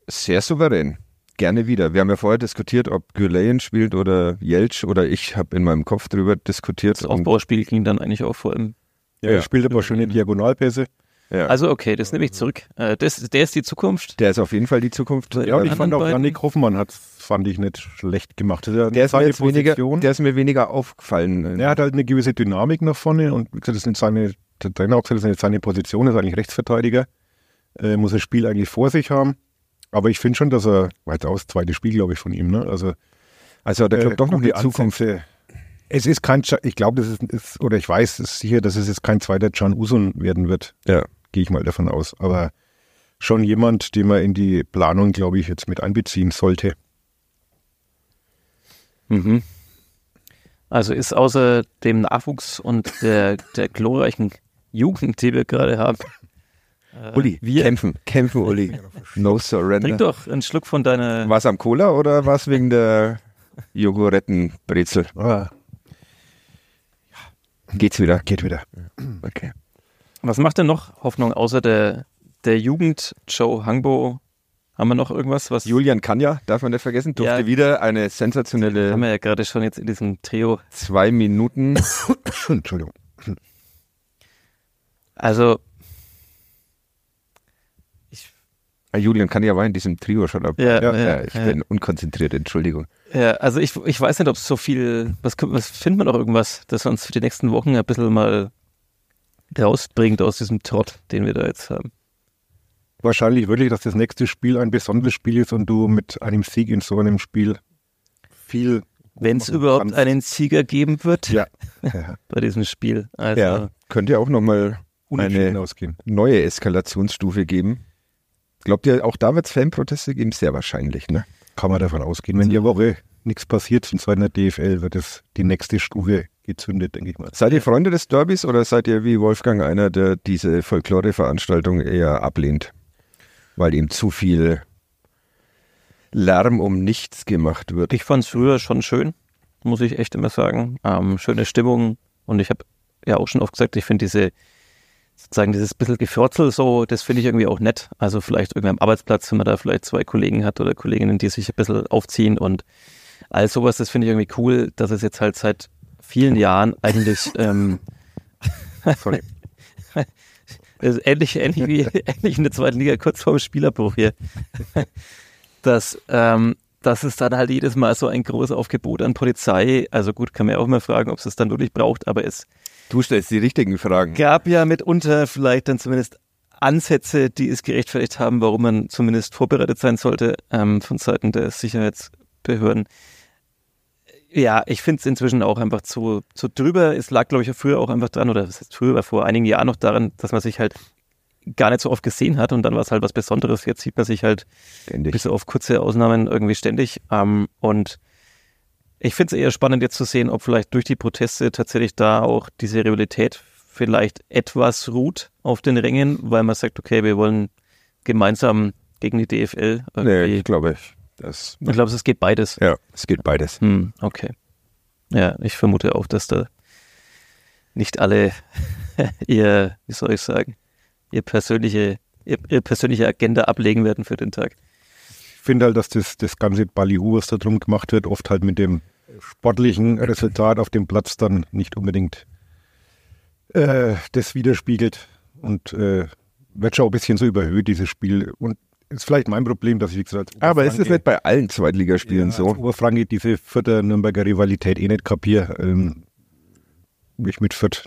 sehr souverän. Gerne wieder. Wir haben ja vorher diskutiert, ob Güleyen spielt oder Jeltsch oder ich habe in meinem Kopf drüber diskutiert. das Aufbauspiel ging dann eigentlich auch vor allem. Ja, er Ja. spielt aber schöne Diagonalpässe. ja. Also okay, das nehme ich zurück. Äh, das, der ist die Zukunft. der ist auf jeden Fall die Zukunft. Ja, und ich fand auch? Janik Hoffmann hat, fand ich nicht schlecht gemacht. Das ist ja der, ist mir weniger, der ist mir weniger aufgefallen. Er hat halt eine gewisse Dynamik nach vorne und wie gesagt, das ist nicht seine, der Trainer hat gesagt, das ist nicht seine Position, er ist eigentlich Rechtsverteidiger, äh, muss das Spiel eigentlich vor sich haben. Aber ich finde schon, dass er, war jetzt auch das zweite Spiel, glaube ich, von ihm, ne? Also, also hat der Club äh, doch noch gute eine Zukunft. Ansätze. Es ist kein, ich glaube, das ist, ist, oder ich weiß ist sicher, dass es jetzt kein zweiter Can Usun werden wird. Ja. Gehe ich mal davon aus. Aber schon jemand, den man in die Planung, glaube ich, jetzt mit einbeziehen sollte. Mhm. Also ist außer dem Nachwuchs und der, der glorreichen Jugend, die wir gerade haben, äh, Uli, wir, kämpfen, kämpfen, Uli. No surrender. trink doch einen Schluck von deiner War es am Cola oder war es wegen der Jogorettenbrezel? Ah, Geht's wieder? geht wieder. Okay. Was macht denn noch Hoffnung außer der, der Jugend Joe Hangbo? Haben wir noch irgendwas, was Julian Kanja, darf man nicht vergessen, durfte Ja. wieder eine sensationelle haben wir ja gerade schon jetzt in diesem Trio. zwei Minuten. Entschuldigung. Also ich Ah, Julian kann ja war in diesem Trio schon ab. Ja, Ja, ja, ich bin unkonzentriert, Entschuldigung. Ja, also ich, ich weiß nicht, ob es so viel, was, was findet man noch irgendwas, das uns für die nächsten Wochen ein bisschen mal rausbringt aus diesem Trott, den wir da jetzt haben. Wahrscheinlich wirklich, dass das nächste Spiel ein besonderes Spiel ist und du mit einem Sieg in so einem Spiel viel. Wenn es überhaupt kannst. einen Sieger geben wird Ja. bei diesem Spiel. Also, Ja, könnte ja auch nochmal Eine- ausgehen. neue Eskalationsstufe geben. Glaubt ihr, auch da wird es Fanproteste geben? Sehr wahrscheinlich, ne? Kann man davon ausgehen. Wenn die Woche nichts passiert von Seiten der DFL, wird es die nächste Stufe gezündet, denke ich mal. Seid ihr Freunde des Derbys oder seid ihr wie Wolfgang einer, der diese Folklore-Veranstaltung eher ablehnt? Weil ihm zu viel Lärm um nichts gemacht wird. Ich fand es früher schon schön, muss ich echt immer sagen. Ähm, schöne Stimmung und ich habe ja auch schon oft gesagt, ich finde diese sozusagen dieses bisschen Gefürzel so, das finde ich irgendwie auch nett. Also vielleicht irgendwie am Arbeitsplatz, wenn man da vielleicht zwei Kollegen hat oder Kolleginnen, die sich ein bisschen aufziehen und all sowas, das finde ich irgendwie cool, dass es jetzt halt seit vielen Jahren eigentlich ähm, Sorry. Ist ähnlich, ähnlich, wie, ähnlich in der zweiten Liga, kurz vorm Spielerbruch hier. Dass, ähm, dass es dann halt jedes Mal so ein großes Aufgebot an Polizei, also gut, kann man ja auch mal fragen, ob es das dann wirklich braucht, aber es Du stellst die richtigen Fragen. gab ja mitunter vielleicht dann zumindest Ansätze, die es gerechtfertigt haben, warum man zumindest vorbereitet sein sollte ähm, von Seiten der Sicherheitsbehörden. Ja, ich finde es inzwischen auch einfach zu, zu drüber. Es lag, glaube ich, früher auch einfach dran, oder was heißt früher, vor einigen Jahren noch daran, dass man sich halt gar nicht so oft gesehen hat und dann war es halt was Besonderes. Jetzt sieht man sich halt Ständig. bis auf kurze Ausnahmen irgendwie ständig. Ähm, und ich finde es eher spannend jetzt zu sehen, ob vielleicht durch die Proteste tatsächlich da auch diese Rivalität vielleicht etwas ruht auf den Rängen, weil man sagt, okay, wir wollen gemeinsam gegen die DFL. Nee, ich glaube, das, ich glaube, es geht beides. ja, es geht beides. Hm, okay. Ja, ich vermute auch, dass da nicht alle ihr, wie soll ich sagen, ihr persönliche, ihr, ihre persönliche Agenda ablegen werden für den Tag. Ich finde halt, dass das, das ganze Ballyhoo, was da drum gemacht wird, oft halt mit dem sportlichen Resultat auf dem Platz dann nicht unbedingt äh, das widerspiegelt und äh, wird schon ein bisschen so überhöht, dieses Spiel. Und ist vielleicht mein Problem, dass ich, wie gesagt, Aber es ist nicht bei allen Zweitligaspielen ja, so. Oberfranke diese Vierter Nürnberger Rivalität eh nicht kapier. Ähm, ich mit Fürth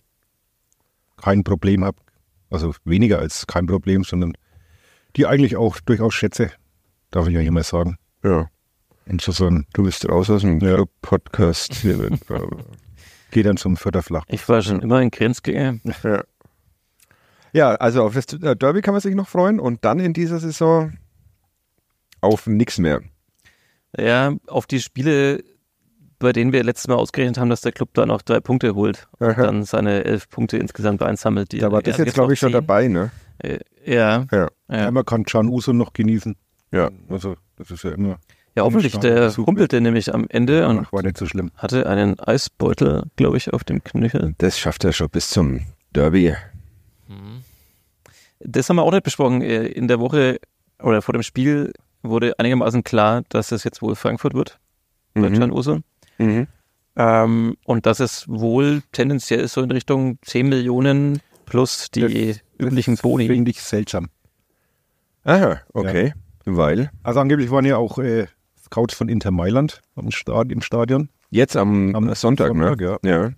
kein Problem habe. Also weniger als kein Problem, sondern die eigentlich auch durchaus schätze. Darf ich ja hier mal sagen. Ja. Insofern Du bist raus aus dem Ja. Wird- geht dann zum Förderflach. Ich war schon immer ein Grenzgänger. ja. Ja, also auf das äh, Derby kann man sich noch freuen und dann in dieser Saison auf nichts mehr. Ja, auf die Spiele, bei denen wir letztes Mal ausgerechnet haben, dass der Club da noch drei Punkte holt und Aha. dann seine elf Punkte insgesamt einsammelt. Die Da war das jetzt, glaube ich, schon dabei, ne? Äh, Ja, Ja. ja. Einmal kann Can Uso noch genießen. Ja. Also, das ist ja immer, ja hoffentlich. Der humpelte nämlich am Ende und ach, war nicht so schlimm. hatte einen Eisbeutel, glaube ich, auf dem Knöchel. Das schafft er schon bis zum Derby. Das haben wir auch nicht besprochen. Äh, In der Woche oder vor dem Spiel wurde einigermaßen klar, dass es jetzt wohl Frankfurt wird Mhm. Can Uso. Mhm. Ähm, und dass es wohl tendenziell so in Richtung 10 Millionen plus die üblichen Boni. Finde ich seltsam. Aha, okay. Weil Also angeblich waren ja auch äh, Scouts von Inter Mailand im Stadion. jetzt am, Am Sonntag, Sonntag, ne? ja. ja.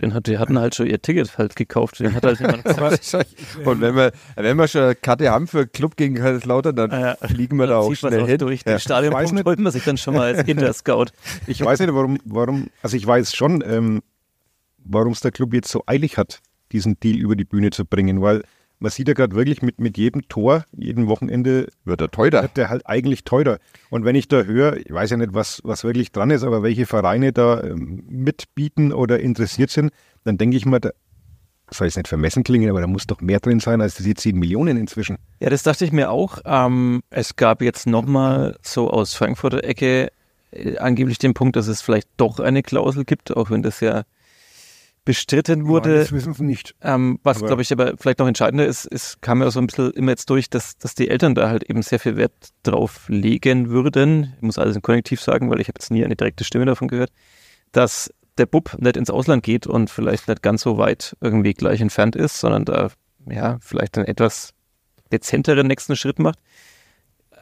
Den hat, die hatten halt schon ihr Ticket halt gekauft. Den hat halt jemand. Und wenn wir, wenn wir schon eine Karte haben für Club gegen Kaiserslautern, dann Ja. fliegen wir da auch schnell auch hin. durch. Ja. Den Stadion holt man sich dann schon mal als Inter-Scout. Ich weiß nicht, warum, warum, also ich weiß schon, ähm, warum es der Club jetzt so eilig hat, diesen Deal über die Bühne zu bringen, weil man sieht ja gerade wirklich mit, mit jedem Tor, jedem Wochenende Wird er teurer. wird der halt eigentlich teurer. Und wenn ich da höre, ich weiß ja nicht, was, was wirklich dran ist, aber welche Vereine da ähm, mitbieten oder interessiert sind, dann denke ich mal, da soll jetzt nicht vermessen klingen, aber da muss doch mehr drin sein als diese 10 Millionen inzwischen. Ja, das dachte ich mir auch. Ähm, es gab jetzt nochmal so aus Frankfurter Ecke äh, angeblich den Punkt, dass es vielleicht doch eine Klausel gibt, auch wenn das ja bestritten wurde. Das wissen wir nicht. Ähm, was, glaube ich, aber vielleicht noch entscheidender ist, es kam ja so ein bisschen immer jetzt durch, dass, dass die Eltern da halt eben sehr viel Wert drauf legen würden. Ich muss alles im Konjunktiv sagen, weil ich habe jetzt nie eine direkte Stimme davon gehört, dass der Bub nicht ins Ausland geht und vielleicht nicht ganz so weit irgendwie gleich entfernt ist, sondern da ja vielleicht ein etwas dezenteren nächsten Schritt macht.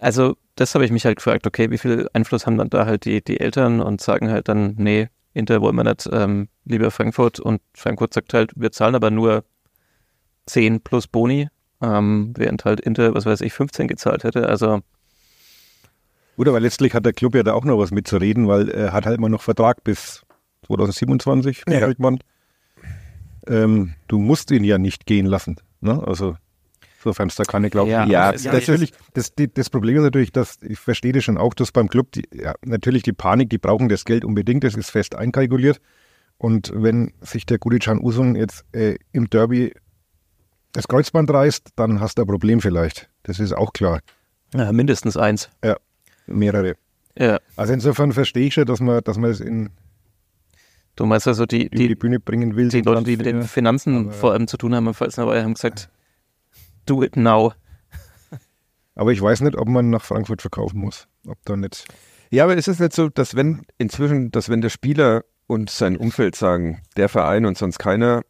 Also das habe ich mich halt gefragt, okay, wie viel Einfluss haben dann da halt die, die Eltern und sagen halt dann, nee, Inter wollen wir nicht, ähm, lieber Frankfurt und Frankfurt sagt halt, wir zahlen aber nur 10 plus Boni, ähm, während halt Inter, was weiß ich, 15 gezahlt hätte. Also Gut, aber letztlich hat der Club ja da auch noch was mitzureden, weil er hat halt immer noch Vertrag bis 2027, Ja. ja. man. Ähm, du musst ihn ja nicht gehen lassen. Ne? Also, sofern es da keine Glauben Ja, Ja, das, ja, natürlich, das, die, das Problem ist natürlich, dass ich verstehe das schon auch, dass beim Club die, ja, natürlich die Panik, die brauchen das Geld unbedingt, das ist fest einkalkuliert. Und wenn sich der gute Can Usun jetzt äh, im Derby das Kreuzband reißt, dann hast du ein Problem vielleicht. Das ist auch klar. ja, mindestens eins. Mehrere. Ja, Also insofern verstehe ich schon, dass man, dass man es in, du meinst also die, die die, Bühne bringen will. die Leute, die mit den. Finanzen vor allem zu tun haben, haben gesagt, do it now. Aber ich weiß nicht, ob man nach Frankfurt verkaufen muss. Ob da nicht. Ja, aber ist es nicht so, dass wenn inzwischen, dass wenn der Spieler und sein Umfeld sagen, der Verein und sonst keiner,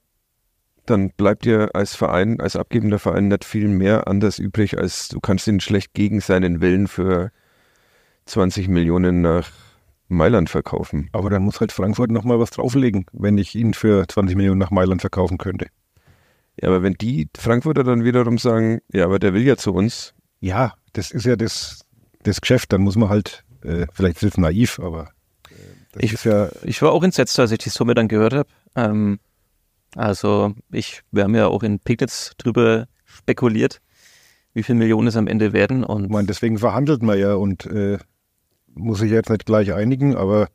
dann bleibt dir als Verein, als abgebender Verein nicht viel mehr anders übrig, als du kannst ihn schlecht gegen seinen Willen für 20 Millionen nach Mailand verkaufen. Aber dann muss halt Frankfurt nochmal was drauflegen, wenn ich ihn für 20 Millionen nach Mailand verkaufen könnte. Ja, aber wenn die Frankfurter dann wiederum sagen, ja, aber der will ja zu uns, Ja, das ist ja das, das Geschäft. Dann muss man halt, äh, vielleicht ist es naiv, aber äh, das Ich- ist ja, Ich war auch entsetzt, als ich die Summe dann gehört habe. Ähm, also ich, wir haben ja auch in Pignitz drüber spekuliert, wie viele Millionen es am Ende werden. Und ich meine, deswegen verhandelt man ja und äh, muss sich jetzt nicht gleich einigen, aber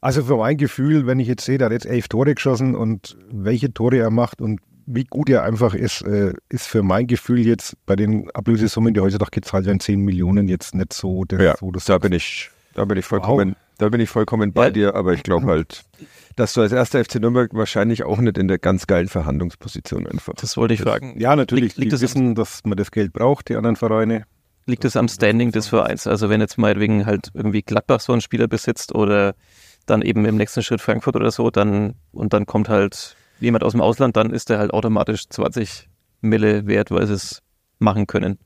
also für mein Gefühl, wenn ich jetzt sehe, der hat jetzt elf Tore geschossen und welche Tore er macht und wie gut er einfach ist, äh, ist für mein Gefühl jetzt bei den Ablösesummen, die heutzutage gezahlt werden, 10 Millionen jetzt nicht so das, Ja, so das da bin ich, da bin ich vollkommen, da bin ich vollkommen bei Ja. dir, aber ich glaube halt, dass du als erster FC Nürnberg wahrscheinlich auch nicht in der ganz geilen Verhandlungsposition einfach. das wollte ich fragen. Ja, natürlich. Liegt- liegt die es- wissen, dass man das Geld braucht, die anderen Vereine. Liegt es am Standing des Vereins? Also wenn jetzt meinetwegen halt irgendwie Gladbach so einen Spieler besitzt oder dann eben im nächsten Schritt Frankfurt oder so, dann und dann kommt halt jemand aus dem Ausland, dann ist der halt automatisch 20 Mille wert, weil sie es machen können.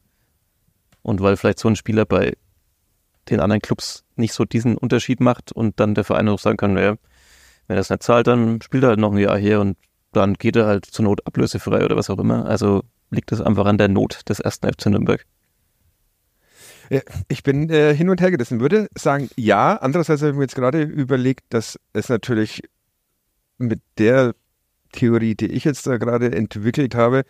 Und weil vielleicht so ein Spieler bei den anderen Clubs nicht so diesen Unterschied macht und dann der Verein auch sagen kann, naja, wenn er es nicht zahlt, dann spielt er halt noch ein Jahr hier und dann geht er halt zur Not ablösefrei oder was auch immer. Also liegt es einfach an der Not des ersten FC Nürnberg. Ich bin äh, hin und her gerissen, würde sagen, ja. Andererseits habe ich mir jetzt gerade überlegt, dass es natürlich mit der Theorie, die ich jetzt da gerade entwickelt habe,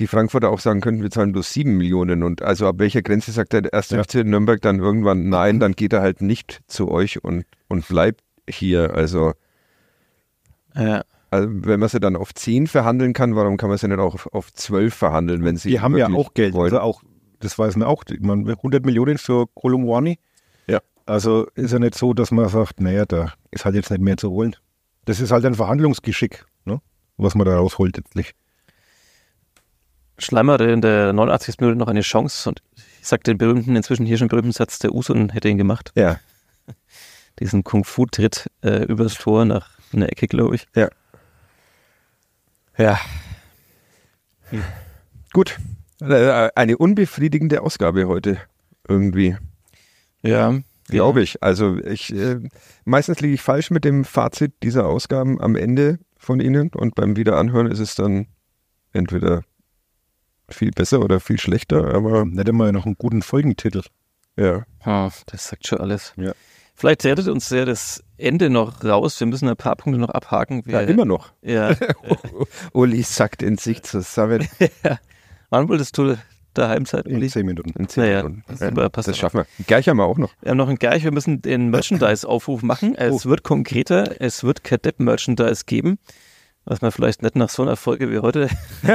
die Frankfurter auch sagen könnten, wir zahlen bloß sieben Millionen. Und also ab welcher Grenze sagt der erste Ja. FC Nürnberg dann irgendwann nein, dann geht er halt nicht zu euch und, und bleibt hier. Also, Ja. also wenn man sie dann auf zehn verhandeln kann, warum kann man sie nicht auch auf, auf zwölf verhandeln, wenn sie Die haben ja auch Geld. wollen? Also auch, das weiß man auch. Man, 100 Millionen für Kolumwani. Ja. Also ist ja nicht so, dass man sagt, naja, da ist halt jetzt nicht mehr zu holen. Das ist halt ein Verhandlungsgeschick? Was man da rausholt letztlich. Schleimer hatte in der 89. Minute noch eine Chance und ich sag den berühmten, inzwischen hier schon berühmten Satz, der Usun hätte ihn gemacht. Ja. Diesen Kung-Fu-Tritt äh, übers Tor nach einer Ecke, glaube ich. Ja. Gut. Äh, Eine unbefriedigende Ausgabe heute irgendwie, Ja. glaube ich. Also ich äh, meistens liege ich falsch mit dem Fazit dieser Ausgaben am Ende von Ihnen und beim Wiederanhören ist es dann entweder viel besser oder viel schlechter, aber Nicht einmal noch einen guten Folgentitel. ja. Ja, das sagt schon alles. Ja. Vielleicht rettet uns ja das Ende noch raus. Wir müssen ein paar Punkte noch abhaken. Wir, Ja, immer noch. Ja. Uli sackt in sich zusammen Wann wolltest du daheim sein, In zehn Minuten. in zehn Naja, Minuten. das Ja, super, passt das schaffen wir. Gleich haben wir auch noch. Wir haben noch ein Gerch, wir müssen den Merchandise-Aufruf machen. Es wird konkreter, es wird Kadepp-Merchandise geben, was man vielleicht nicht nach so einer Folge wie heute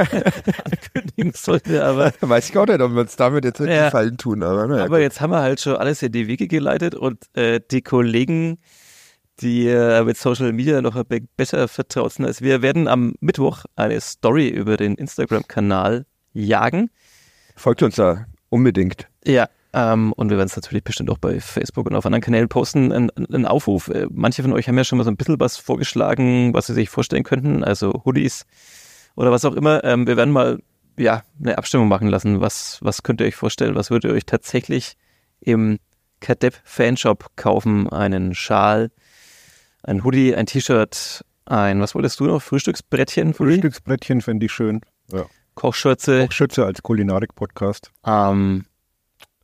ankündigen sollte, aber, Weiß ich auch nicht, ob wir uns damit jetzt wirklich Ja. Gefallen tun, aber naja. aber jetzt haben wir halt schon alles in die Wege geleitet und äh, die Kollegen, die äh, mit Social Media noch ein bisschen besser vertraut sind als wir, werden am Mittwoch eine Story über den Instagram-Kanal jagen. Folgt uns da unbedingt. Ja, ähm, und wir werden es natürlich bestimmt auch bei Facebook und auf anderen Kanälen posten. Ein, ein Aufruf. Äh, Manche von euch haben ja schon mal so ein bisschen was vorgeschlagen, was sie sich vorstellen könnten, also Hoodies oder was auch immer. Ähm, wir werden mal ja, eine Abstimmung machen lassen. Was, was könnt ihr euch vorstellen? Was würdet ihr euch tatsächlich im Kadepp Fanshop kaufen? Einen Schal, ein Hoodie, ein T-Shirt, ein, was wolltest du noch? Frühstücksbrettchen? Frühstücksbrettchen fände ich schön. Ja. Kochschürze. Kochschürze als Kulinarik-Podcast. Ähm,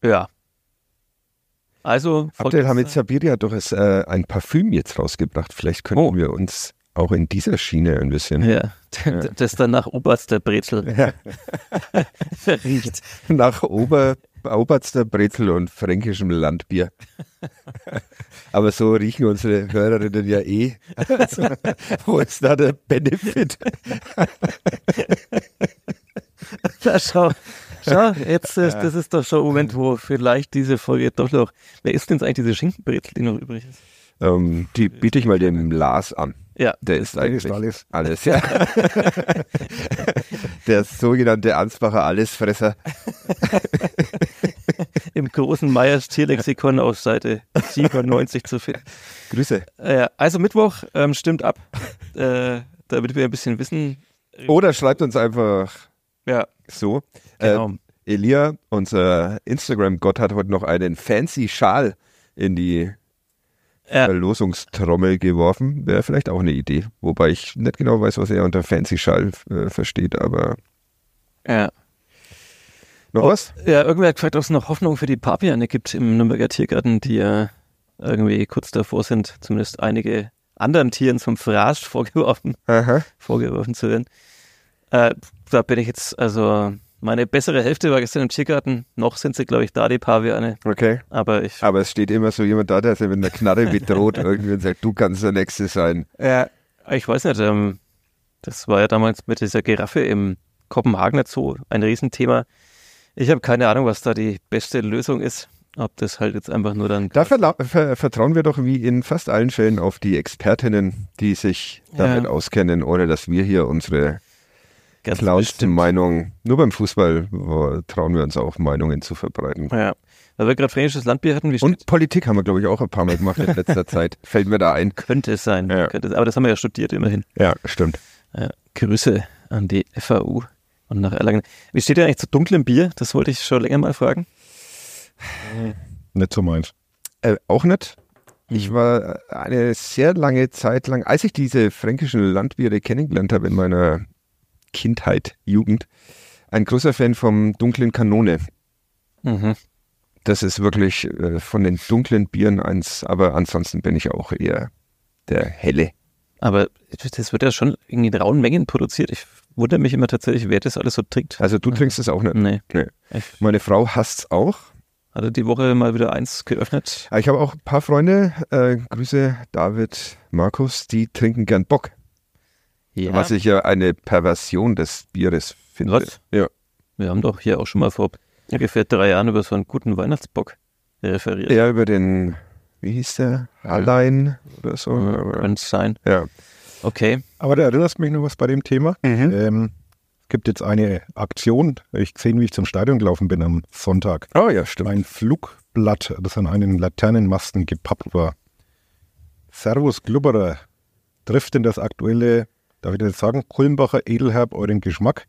ja. Also, Abdel Hamid Sabiri hat doch es, äh, ein Parfüm jetzt rausgebracht. Vielleicht könnten Oh. wir uns auch in dieser Schiene ein bisschen Ja, das dann nach oberster Brezel Ja. riecht. nach Ober, Oberster Brezel und fränkischem Landbier. Aber so riechen unsere Hörerinnen ja eh. Also, wo ist da der Benefit? Ja, schau, schau, jetzt ist, das ist doch schon ein Moment, wo vielleicht diese Folge doch noch. Wer ist denn jetzt eigentlich diese Schinkenbrezel, die noch übrig ist? Ähm, die biete ich mal dem Lars an. Ja, Der ist eigentlich alles. alles, ja. Der sogenannte Ansbacher Allesfresser. im großen Meyers Tierlexikon auf Seite 97 zu finden. Grüße. Äh, also Mittwoch ähm, stimmt ab, äh, damit wir ein bisschen wissen. Oder schreibt uns einfach Ja, so. genau. Äh, Elia, unser Instagram-Gott, hat heute noch einen fancy Schal in die Ja. Verlosungstrommel geworfen. Wäre vielleicht auch eine Idee. Wobei ich nicht genau weiß, was er unter fancy Schal äh, versteht, aber ja. noch Oh. was? Ja, irgendwer hat gefragt, ob es noch Hoffnung für die Paviane gibt im Nürnberger Tiergarten, die ja irgendwie kurz davor sind, zumindest einige anderen Tieren zum Fraß vorgeworfen, Aha. vorgeworfen zu werden. Äh, da bin ich jetzt, also meine bessere Hälfte war gestern im Tiergarten. Noch sind sie, glaube ich, da, die Paviane. Okay. Aber ich. Aber es steht immer so jemand da, der sie mit einer Knarre bedroht irgendwie und sagt, du kannst der Nächste sein. Ja. Ich weiß nicht, ähm, das war ja damals mit dieser Giraffe im Kopenhagener Zoo ein Riesenthema. Ich habe keine Ahnung, was da die beste Lösung ist. Ob das halt jetzt einfach nur dann. Da ver vertrauen wir doch wie in fast allen Fällen auf die Expertinnen, die sich damit Ja. auskennen, ohne dass wir hier unsere ganz bestimmt- Meinung, nur beim Fußball äh, trauen wir uns auch Meinungen zu verbreiten. Ja. Weil wir gerade fränkisches Landbier hatten, wie Und Politik haben wir, glaube ich, auch ein paar Mal gemacht in letzter Zeit. Fällt mir da ein. könnte es sein. Ja. Könnte es, aber das haben wir ja studiert immerhin. Ja, stimmt. Ja. Grüße an die FAU und nach Erlangen. Wie steht ihr eigentlich zu dunklem Bier? Das wollte ich schon länger mal fragen. Nicht so meins. Äh, auch nicht. Mhm. Ich war eine sehr lange Zeit lang, als ich diese fränkischen Landbiere kennengelernt habe in meiner Kindheit, Jugend, ein großer Fan vom dunklen Kanone. Mhm. Das ist wirklich äh, von den dunklen Bieren eins, aber ansonsten bin ich auch eher der helle. Aber das wird ja schon in rauen Mengen produziert. Ich wundere mich immer tatsächlich, wer das alles so trinkt. Also du trinkst es auch nicht. Nee. Nee. Meine Frau hasst es auch. hatte die Woche mal wieder eins geöffnet. Ich habe auch ein paar Freunde, äh, Grüße David, Markus, die trinken gern Bock. Ja. Was ich ja eine Perversion des Bieres finde. Was? Ja. Wir haben doch hier auch schon mal vor ungefähr drei Jahren über so einen guten Weihnachtsbock referiert. Ja, über den, wie hieß der? Allein oder so. Könnte sein. ja. Okay. Aber du erinnerst mich noch was bei dem Thema. Ähm, es gibt jetzt eine Aktion. Ich gesehen, wie ich zum Stadion gelaufen bin am Sonntag. Oh ja, stimmt. Ein Flugblatt, das an einen Laternenmasten gepappt war. Servus Glubberer, trifft denn das aktuelle, darf ich das jetzt sagen, Kulmbacher Edelherb euren Geschmack?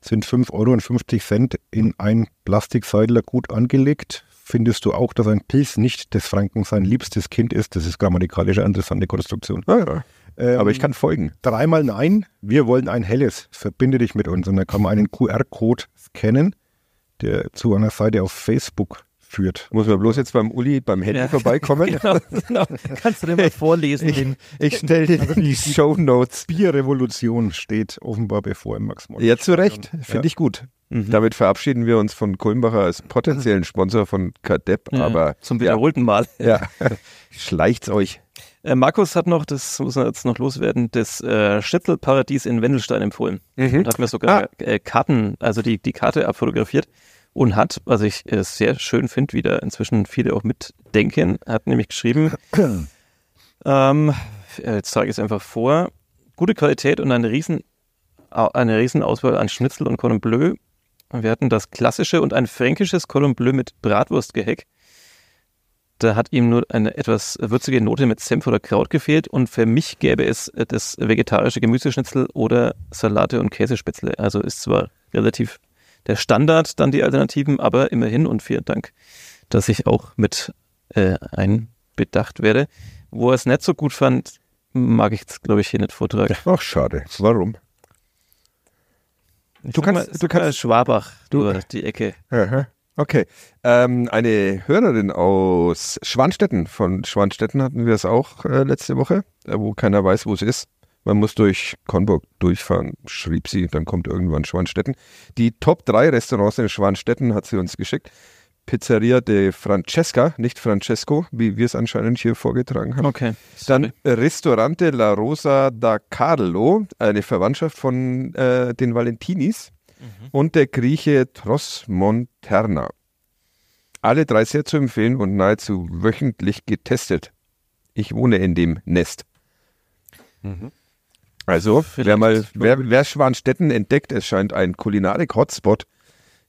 Sind 5,50 Euro in ein Plastikseidler gut angelegt? Findest du auch, dass ein Pilz nicht des Franken sein liebstes Kind ist? Das ist grammatikalisch eine interessante Konstruktion. Ah, ja. Ähm, Aber ich kann folgen. dreimal nein, wir wollen ein helles, verbinde dich mit uns. Und dann kann man einen QR-Code scannen, der zu einer Seite auf Facebook führt. Muss man bloß jetzt beim Uli beim Handy Ja. vorbeikommen? Genau, genau. Kannst du den mal vorlesen? Den, Ich stelle dir die Show Notes. Bierrevolution steht offenbar bevor im max Ja, zu Recht. Finde ich gut. Mhm. Damit verabschieden wir uns von Kulmbacher als potenziellen Sponsor von Kadepp. Ja, Aber zum wiederholten Mal. ja, schleicht's euch. Äh, Markus hat noch, das muss er jetzt noch loswerden, das äh, Schnitzelparadies in Wendelstein empfohlen. Und hat mir sogar äh, Karten, also die, die Karte abfotografiert und hat, was ich äh, sehr schön finde, wie da inzwischen viele auch mitdenken, hat nämlich geschrieben, ähm, äh, jetzt sage ich es einfach vor, gute Qualität und eine riesen, eine riesen Auswahl an Schnitzel und Cordon Bleu. Wir hatten das klassische und ein fränkisches Cordon Bleu mit Bratwurstgeheck. Da hat ihm nur eine etwas würzige Note mit Senf oder Kraut gefehlt und für mich gäbe es äh, das vegetarische Gemüseschnitzel oder Salate und Käsespätzle. Also ist zwar relativ der Standard dann die Alternativen, aber immerhin und vielen Dank, dass ich auch mit äh, einbedacht werde. Wo er es nicht so gut fand, mag ich jetzt, glaube ich, hier nicht vortragen. Ach, schade. Warum? Ich Du kannst- mal, du kannst- Schwabach Du- durch die Ecke. Aha. Okay. Ähm, eine Hörerin aus Schwanstetten, von Schwanstetten hatten wir es auch äh, letzte Woche, äh, wo keiner weiß, wo es ist. Man muss durch Konburg durchfahren, schrieb sie, dann kommt irgendwann Schwanstetten. Die Top 3 Restaurants in Schwanstetten hat sie uns geschickt. Pizzeria de Francesca, nicht Francesco, wie wir es anscheinend hier vorgetragen haben. Okay. Dann Ristorante La Rosa da Carlo, eine Verwandtschaft von äh, den Valentinis. Und der Grieche Tros Monterna. Alle drei sehr zu empfehlen und nahezu wöchentlich getestet. Ich wohne in dem Nest. Also, wer mal, wer, wer Schwanstetten entdeckt, es scheint ein Kulinarik-Hotspot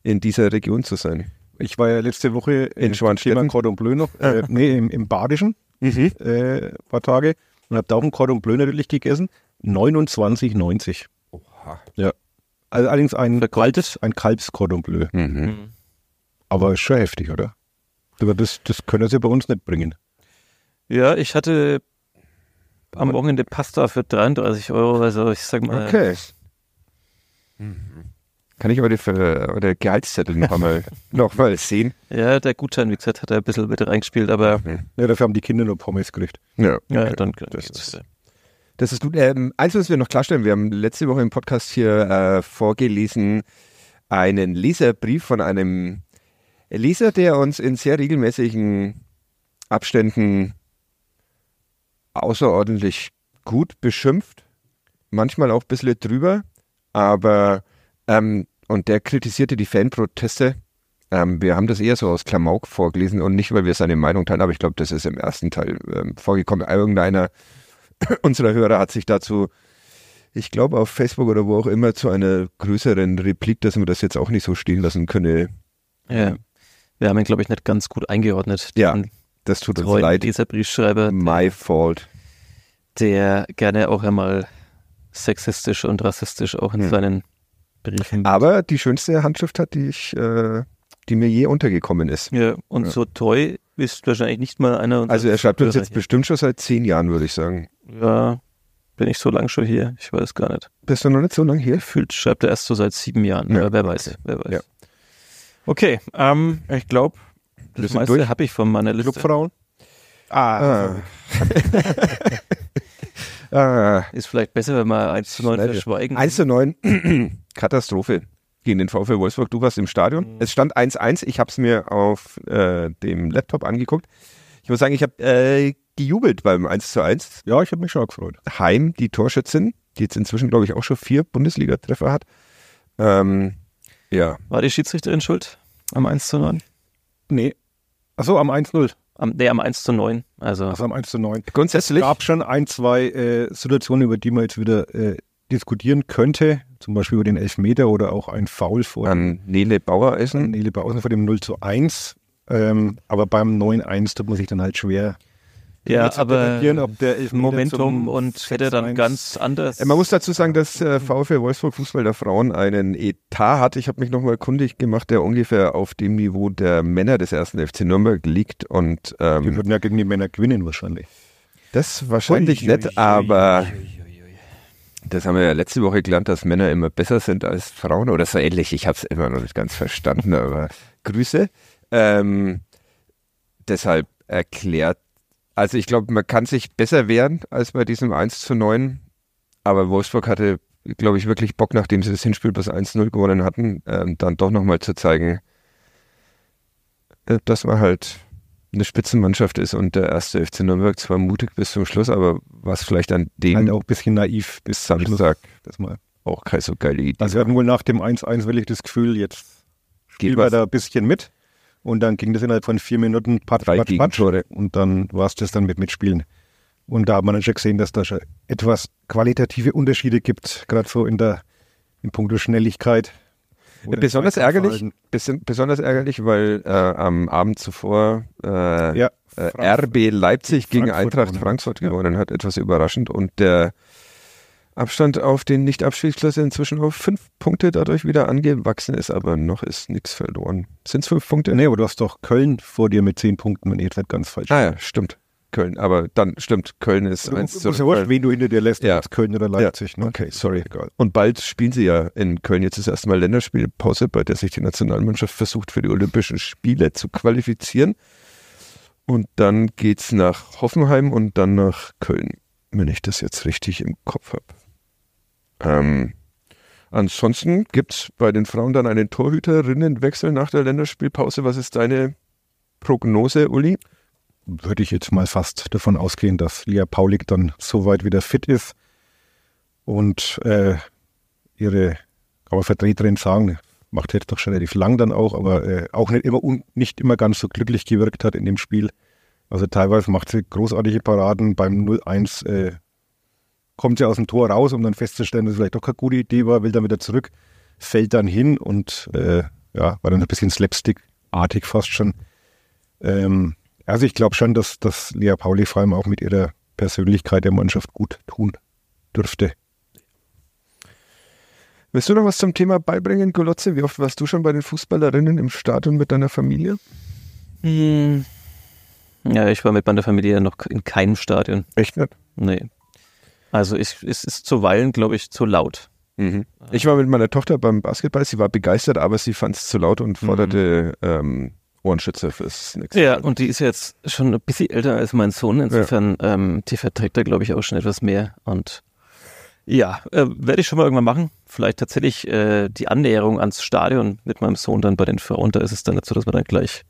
in dieser Region zu sein. Ich war ja letzte Woche In äh, Schwanstetten? Thema Cordon Bleu noch, äh, nee, im, im Badischen, äh, ein paar Tage und habe da auch ein Cordon Bleu natürlich gegessen. 29,90. Oha. Ja. Also allerdings ein, Vergoldet? ein Kalbs-Cordon Bleu. Mhm. Aber ist schon heftig, oder? Aber das, das können sie bei uns nicht bringen. Ja, ich hatte am Wochenende Pasta für 33 Euro, also ich sag mal, Okay. Kann ich eure, Ver- eure Gehaltszettel noch einmal, noch mal sehen? ja, der Gutschein, wie gesagt, hat er ein bisschen mit reingespielt, aber Ja, dafür haben die Kinder nur Pommes gekriegt. Ja, ja, okay. dann das ist, das ist gut. Ähm, eins müssen wir noch klarstellen. Wir haben letzte Woche im Podcast hier äh, vorgelesen einen Leserbrief von einem Leser, der uns in sehr regelmäßigen Abständen außerordentlich gut beschimpft, manchmal auch ein bisschen drüber, aber ähm, und der kritisierte die Fanproteste. Ähm, wir haben das eher so aus Klamauk vorgelesen und nicht, weil wir seine Meinung teilen, aber ich glaube, das ist im ersten Teil ähm, vorgekommen. Irgendeiner unserer Hörer hat sich dazu, ich glaube auf Facebook oder wo auch immer, zu einer größeren Replik, dass man das jetzt auch nicht so stehen lassen könne. Ja. Wir haben ihn, glaube ich, nicht ganz gut eingeordnet. Ja, den Das tut uns leid. Leserbriefschreiber, My fault. der gerne auch einmal sexistisch und rassistisch auch in Hm. seinen Briefen. Aber die schönste Handschrift hat, die ich, äh, die mir je untergekommen ist. Ja, und Ja. so treu ist wahrscheinlich nicht mal einer unserer Also er schreibt uns jetzt bestimmt schon seit zehn Jahren, würde ich sagen. Ja, bin ich so lange schon hier? Ich weiß gar nicht. Bist du noch nicht so lange hier? Gefühlt schreibt er erst so seit sieben Jahren. Ja, aber wer weiß, wer weiß. Ja. Okay, ähm, ich glaube, das meiste habe ich von meiner Liste. Clubfrauen? Ah. ah. Ist vielleicht besser, wenn wir 1 zu 9 Schneide. verschweigen. 1 zu 9, Katastrophe gegen den VfL Wolfsburg. Du warst im Stadion. Es stand 1-1. Ich habe es mir auf äh, dem Laptop angeguckt. Ich muss sagen, ich habe äh, gejubelt beim 1 zu 1. Ja, ich habe mich schon gefreut. Heim, die Torschützin, die jetzt inzwischen, glaube ich, auch schon vier Bundesliga-Treffer hat. Ähm, ja, War die Schiedsrichterin schuld am 1 zu 9? Nee. Achso, am 1-0. Am, nee, am 1 zu 9. Also, Also am 1 zu 9. grundsätzlich. Es gab schon ein, zwei äh, Situationen, über die man jetzt wieder äh, diskutieren könnte. Zum Beispiel über den Elfmeter oder auch ein Foul vor an Nele Bauereisen. Nele Bausen vor dem 0 zu 1. Ähm, aber beim 9-1 tut man sich dann halt schwer. Ja, aber Momentum und hätte dann 6-1 ganz anders. Man muss dazu sagen, dass äh, VfL Wolfsburg Fußball der Frauen einen Etat hat. Ich habe mich nochmal kundig gemacht, der ungefähr auf dem Niveau der Männer des ersten FC Nürnberg liegt. Und Wir ähm, würden ja gegen die Männer gewinnen wahrscheinlich. das wahrscheinlich Ui, nicht, ui, ui, aber das haben wir ja letzte Woche gelernt, dass Männer immer besser sind als Frauen oder so ähnlich. Ich habe es immer noch nicht ganz verstanden, aber Grüße. Ähm, deshalb erklärt, also ich glaube, man kann sich besser wehren als bei diesem 1 zu 9, aber Wolfsburg hatte, glaube ich, wirklich Bock, nachdem sie das Hinspiel bis 1-0 gewonnen hatten, ähm, dann doch nochmal zu zeigen, äh, dass man halt eine Spitzenmannschaft ist und der erste FC Nürnberg zwar mutig bis zum Schluss, aber was vielleicht an dem Halt auch ein bisschen naiv bis. Samstag Das mal. auch keine so geile Idee. Also wir hatten wohl nach dem 1-1 wirklich das Gefühl, jetzt wir was. da ein bisschen mit. Und dann ging das innerhalb von vier Minuten patsch, Drei patsch, patsch. Und dann war es das dann mit Mitspielen. Und da hat man dann schon gesehen, dass da schon etwas qualitative Unterschiede gibt, gerade so in der in puncto Schnelligkeit. Besonders ärgerlich, bisschen, besonders ärgerlich, weil äh, am Abend zuvor äh, Ja, äh, RB Leipzig gegen Frankfurt Eintracht gewonnen. Frankfurt Ja. gewonnen hat, etwas überraschend. Und der Abstand auf den Nicht-Abstiegsplatz inzwischen auf fünf Punkte dadurch wieder angewachsen ist, aber noch ist nichts verloren. Sind es fünf Punkte? Nee, aber du hast doch Köln vor dir mit zehn Punkten, wenn ich jetzt ganz falsch Ah ja, stimmt. Köln, aber dann stimmt, Köln ist bin. eins Ist ja wurscht, wen du hinter dir lässt, Ja. es Köln oder Leipzig. Ne? Okay, sorry. Egal. Und bald spielen sie ja in Köln jetzt das erste Mal Länderspielpause, bei der sich die Nationalmannschaft versucht, für die Olympischen Spiele zu qualifizieren. Und dann geht's nach Hoffenheim und dann nach Köln, wenn ich das jetzt richtig im Kopf habe. Ähm, ansonsten gibt's bei den Frauen dann einen Torhüterinnenwechsel nach der Länderspielpause. Was ist deine Prognose, Uli? Würde ich jetzt mal fast davon ausgehen, dass Lia Paulik dann soweit wieder fit ist und äh, ihre, kann Vertreterin sagen, macht jetzt doch schon relativ lang dann auch, aber äh, auch nicht immer, un, nicht immer ganz so glücklich gewirkt hat in dem Spiel. Also teilweise macht sie großartige Paraden. Beim 0-1 äh, kommt sie aus dem Tor raus, um dann festzustellen, dass es vielleicht doch keine gute Idee war, will dann wieder zurück, fällt dann hin und äh, ja, war dann ein bisschen slapstick-artig fast schon. Ähm, also ich glaube schon, dass, dass Lea Pauli vor allem auch mit ihrer Persönlichkeit der Mannschaft gut tun dürfte. Willst du noch was zum Thema beibringen, Golotze? Wie oft warst du schon bei den Fußballerinnen im Stadion mit deiner Familie? Hm. Ja, ich war mit meiner Familie noch in keinem Stadion. Echt nicht? Nee. Also ich, es ist zuweilen, glaube ich, zu laut. Mhm. Ich war mit meiner Tochter beim Basketball, sie war begeistert, aber sie fand es zu laut und forderte ähm, Ohrenschützer fürs nächste Ja, Mal. und die ist jetzt schon ein bisschen älter als mein Sohn. Insofern, ähm, die verträgt da, glaube ich, auch schon etwas mehr. Und ja, äh, werde ich schon mal irgendwann machen. Vielleicht tatsächlich äh, die Annäherung ans Stadion mit meinem Sohn dann bei den Frauen. Da ist es dann so, dass man dann gleich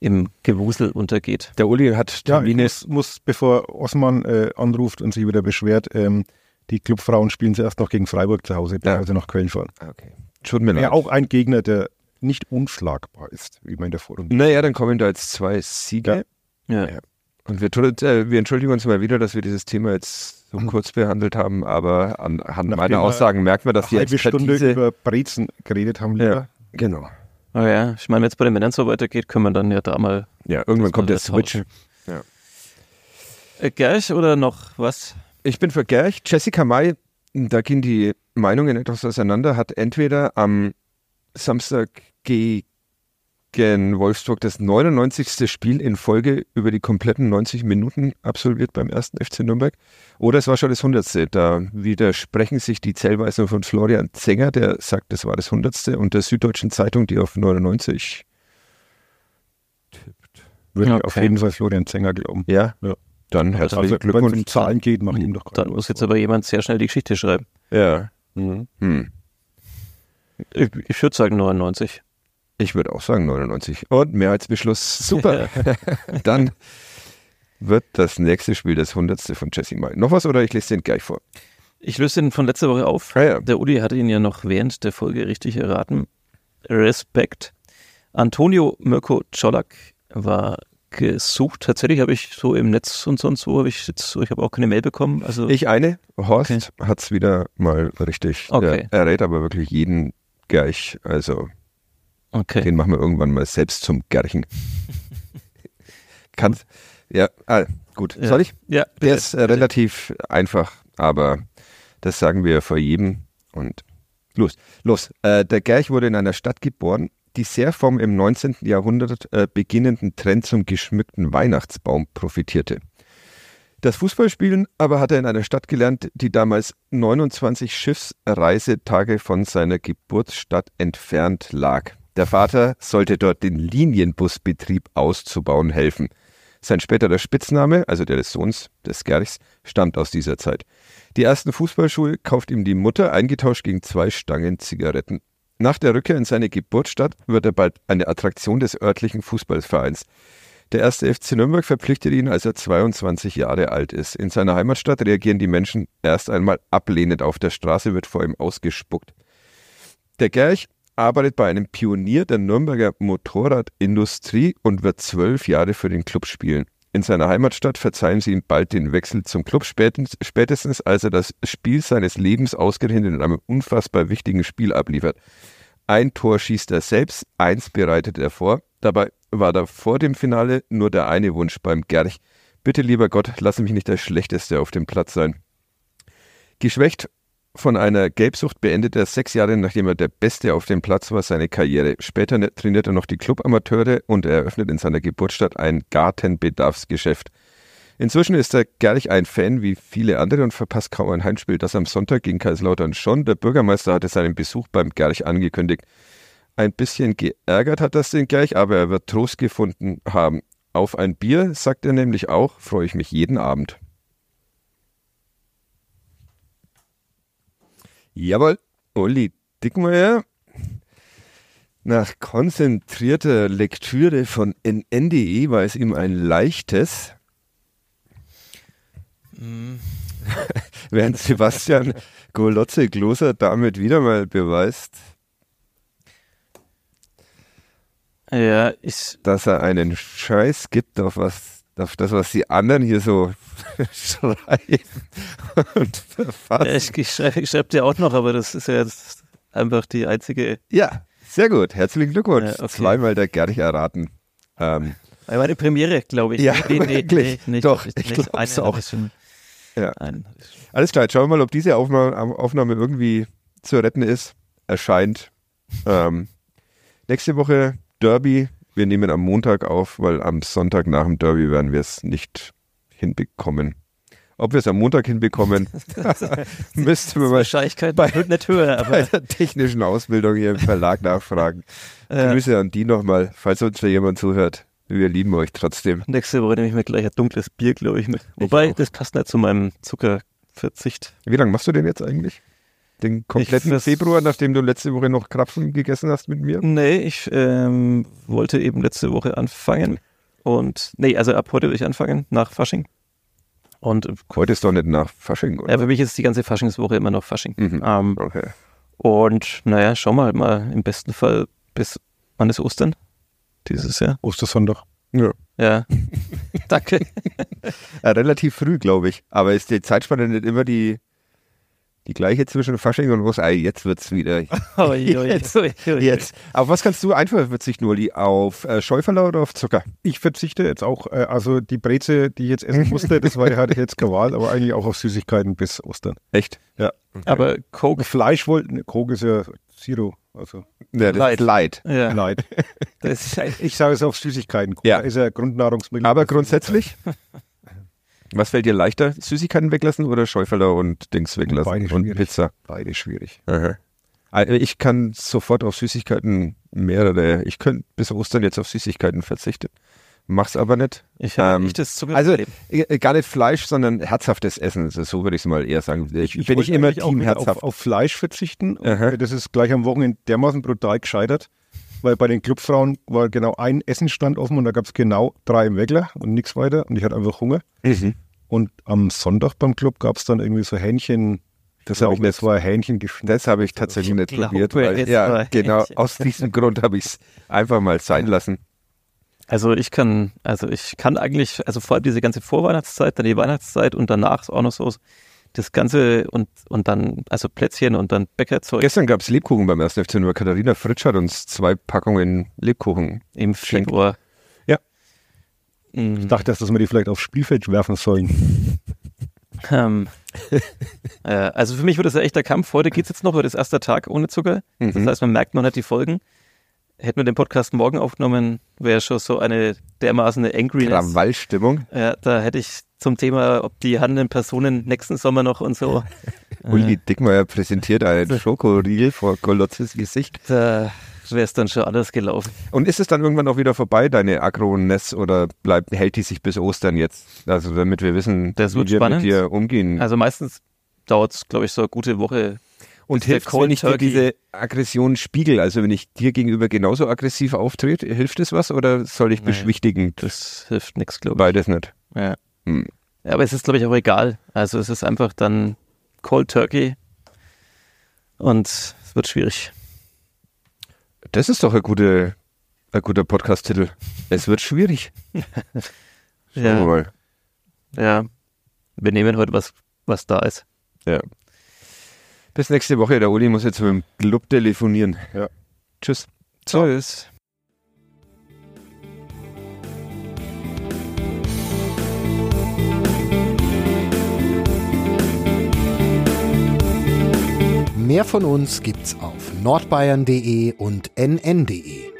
im Gewusel untergeht. Der Uli hat Ja, ich Termine. muss, muss bevor Osman äh, anruft und sich wieder beschwert, ähm, die Clubfrauen spielen zuerst noch gegen Freiburg zu Hause, bevor Ja. sie nach Köln fahren. Ah, okay. Tut mir leid. Ja, auch ein Gegner, der nicht unschlagbar ist, wie man in der Vorrunde. Naja, dann kommen da jetzt zwei Siege. Ja. Ja. Und wir, äh, wir entschuldigen uns mal wieder, dass wir dieses Thema jetzt so kurz behandelt haben, aber anhand meiner wir Aussagen merkt man, dass die Eine halbe Stunde über Brezen geredet haben, lieber. ja, genau. Aber ja, ich meine, wenn es bei den Männern so weitergeht, können wir dann ja da mal. Ja, irgendwann kommt der Switch. tauschen. Äh, Gerch oder noch was? Ich bin für Gerch. Jessica May, da gehen die Meinungen etwas auseinander, hat entweder am Samstag gegen Wolfsburg das 99. Spiel in Folge über die kompletten 90 Minuten absolviert beim ersten FC Nürnberg oder es war schon das 100. Da widersprechen sich die Zählweisen von Florian Zenger, der sagt, das war das 100. und der Süddeutschen Zeitung, die auf 99 Würde ich Okay. auf jeden Fall Florian Zenger glauben. Ja, Ja. dann herzlichen Also, wenn es um Zahlen geht, macht ihm doch Dann muss jetzt aber jemand sehr schnell die Geschichte schreiben. Ja. Mhm. Hm. Ich, ich würde sagen 99. Ich würde auch sagen 99. Und Mehrheitsbeschluss. Super. Dann wird das nächste Spiel das 100. von Jesse May. Noch was oder ich lese den gleich vor? Ich löse den von letzter Woche auf. Ah ja. Der Uli hatte ihn ja noch während der Folge richtig erraten. Respekt. Antonio Mirko Czolak war gesucht. Tatsächlich habe ich so im Netz und sonst wo habe ich jetzt so, ich habe auch keine Mail bekommen. Also Ich eine. Horst hat es wieder mal richtig. Okay. Der, er rät aber wirklich jeden gleich. Also okay. den machen wir irgendwann mal selbst zum Gerchen. Kannst. Ja, ah, gut. Ja. Soll ich? Ja, Der bitte. ist äh, relativ einfach, aber das sagen wir vor jedem. Und los, los. Äh, der Gerch wurde in einer Stadt geboren, die sehr vom im 19. Jahrhundert äh, beginnenden Trend zum geschmückten Weihnachtsbaum profitierte. Das Fußballspielen aber hat er in einer Stadt gelernt, die damals 29 Schiffsreisetage von seiner Geburtsstadt entfernt lag. Der Vater sollte dort den Linienbusbetrieb auszubauen helfen. Sein späterer Spitzname, also der des Sohns des Gerchs, stammt aus dieser Zeit. Die ersten Fußballschuhe kauft ihm die Mutter, eingetauscht gegen zwei Stangen Zigaretten. Nach der Rückkehr in seine Geburtsstadt wird er bald eine Attraktion des örtlichen Fußballvereins. Der erste FC Nürnberg verpflichtet ihn, als er 22 Jahre alt ist. In seiner Heimatstadt reagieren die Menschen erst einmal ablehnend. Auf der Straße wird vor ihm ausgespuckt. Der Gerch arbeitet bei einem Pionier der Nürnberger Motorradindustrie und wird zwölf Jahre für den Club spielen. In seiner Heimatstadt verzeihen sie ihm bald den Wechsel zum Club, spätestens, als er das Spiel seines Lebens ausgerechnet in einem unfassbar wichtigen Spiel abliefert. Ein Tor schießt er selbst, eins bereitet er vor. Dabei war da vor dem Finale nur der eine Wunsch beim Gerch. Bitte, lieber Gott, lass mich nicht der Schlechteste auf dem Platz sein. Geschwächt von einer Gelbsucht beendet er sechs Jahre, nachdem er der Beste auf dem Platz war, seine Karriere. Später ne- trainiert er noch die Clubamateure und eröffnet in seiner Geburtsstadt ein Gartenbedarfsgeschäft. Inzwischen ist der Gerlich ein Fan wie viele andere und verpasst kaum ein Heimspiel. Das am Sonntag gegen Kaiserslautern schon. Der Bürgermeister hatte seinen Besuch beim Gerlich angekündigt. Ein bisschen geärgert hat das den Gerlich, aber er wird Trost gefunden haben. Auf ein Bier, sagt er nämlich auch, freue ich mich jeden Abend. Jawohl, Uli Dickmeyer. Nach konzentrierter Lektüre von NNDE war es ihm ein leichtes, während Sebastian Golotze-Gloser damit wieder mal beweist, Ja, dass er einen Scheiß gibt auf was, auf das, was die anderen hier so schreiben und verfassen. ja, ich, ich schreibe schreib dir auch noch, aber das ist ja jetzt einfach die einzige, Ja, sehr gut. Herzlichen Glückwunsch. Ja, okay. Zweimal der Gerlich erraten. Ähm, meine Premiere, glaube ich. Ja, nee, nee, wirklich. Nee, nicht, Doch, ich glaub's Eine auch. schon- Ja. Einen alles klar, schauen wir mal, ob diese Aufnahme, Aufnahme irgendwie zu retten ist. Erscheint. Ähm, nächste Woche Derby. Wir nehmen am Montag auf, weil am Sonntag nach dem Derby werden wir es nicht hinbekommen. Ob wir es am Montag hinbekommen, müssten wir mal Wahrscheinlichkeit bei- wird nicht höher, bei aber der technischen Ausbildung hier im Verlag nachfragen. äh, Grüße an die nochmal, falls uns da jemand zuhört. Wir lieben euch trotzdem. nächste Woche nehme ich mir gleich ein dunkles Bier, glaube ich, mit. Wobei, auch. das passt nicht zu meinem Zuckerverzicht. Wie lange machst du denn jetzt eigentlich? Den kompletten vers- Februar, nachdem du letzte Woche noch Krapfen gegessen hast mit mir? Nee, ich ähm, wollte eben letzte Woche anfangen. Und, nee, also ab heute will ich anfangen, nach Fasching. Und Heute ist doch nicht nach Fasching, oder? ja, für mich ist die ganze Faschingswoche immer noch Fasching. Mhm. Ähm, Okay. und naja, schau mal, mal im besten Fall bis, wann ist Ostern? Dieses Jahr? Ostersonntag. Ja. Ja. Danke. Relativ früh, glaube ich. Aber ist die Zeitspanne nicht immer die, die gleiche zwischen Fasching und Ostern? Ah, jetzt wird's wieder. Jetzt. Jetzt. Auf was kannst du einfach verzichten, Uli? Auf äh, Schäuferler oder auf Zucker? Ich verzichte jetzt auch, äh, also die Breze, die ich jetzt essen musste, das war, hatte ich jetzt Wahl, aber eigentlich auch auf Süßigkeiten bis Ostern. Echt? Aber Coke, Fleisch wollten, Krog ist ja Zero, also Ja, das Light. ist Light. ja, Leid. das ist ein- Ich sage es auf Süßigkeiten. Cola Ja. ist ja Grundnahrungsmittel. Aber grundsätzlich? Was fällt dir leichter? Süßigkeiten weglassen oder Schäuferler und Dings weglassen? Beide und schwierig. Pizza? Beide schwierig. Aha. Also Ich kann sofort auf Süßigkeiten mehrere. Ich könnte bis Ostern jetzt auf Süßigkeiten verzichten. Mach's aber nicht. ich habe Ähm, nicht das Zucker. Also äh, gar nicht Fleisch, sondern herzhaftes Essen. Also so würde ich es mal eher sagen. Ich, bin ich immer Team herzhaft. Auf, auf Fleisch verzichten. Und Aha. Das ist gleich am Wochenende dermaßen brutal gescheitert, weil bei den Clubfrauen war genau ein Essenstand offen und da gab es genau drei im Weckler und nichts weiter und ich hatte einfach Hunger. Mhm. Und am Sonntag beim Club gab es dann irgendwie so Hähnchen. Das habe ich nicht. Das war Hähnchen geschnitten. Das habe ich tatsächlich nicht glaube, probiert. Weil, ja, genau. Hähnchen. Aus diesem Grund habe ich es einfach mal sein lassen. Also ich kann, also ich kann eigentlich, also vor allem diese ganze Vorweihnachtszeit, dann die Weihnachtszeit und danach ist auch noch so das Ganze und, und dann, also Plätzchen und dann Bäckerzeug Gestern gab es Lebkuchen beim 1. FC nur Katharina Fritsch hat uns zwei Packungen Lebkuchen. im. Februar. Ja. Mhm. Ich dachte, dass wir die vielleicht aufs Spielfeld werfen sollen. Ähm, äh, also für mich wird das ein echter Kampf. Heute geht's jetzt noch, heute ist erster Tag ohne Zucker. Das Mhm. heißt, man merkt noch nicht die Folgen. Hätten wir den Podcast morgen aufgenommen, wäre schon so eine dermaßen eine Angriness. Krawallstimmung. Ja, da hätte ich zum Thema, ob die handelnden Personen nächsten Sommer noch und so. Uli Dickmeyer präsentiert einen Schokoriegel vor Golotzes Gesicht. Da wäre es dann schon alles gelaufen. Und ist es dann irgendwann auch wieder vorbei, deine Agroness, oder bleibt, hält die sich bis Ostern jetzt? Also damit wir wissen, Das wie wir spannend. mit dir umgehen. Also meistens dauert es, glaube ich, so eine gute Woche. Und hilft wenn ich dir diese Aggression spiegel? Also wenn ich dir gegenüber genauso aggressiv auftrete, hilft das was oder soll ich Nee. beschwichtigend? Das hilft nichts, glaube ich. Beides nicht. Ja. Hm. ja. Aber es ist, glaube ich, auch egal. Also es ist einfach dann Cold Turkey und es wird schwierig. Das ist doch ein, gute, ein guter Podcast-Titel. Es wird schwierig. Schauen wir Ja, mal. ja. Wir nehmen heute was, was da ist. Ja. Bis nächste Woche. Der Uli muss jetzt mit dem Club telefonieren. Ja. Tschüss. Tschüss. Mehr von uns gibt's auf nordbayern.de und nn.de.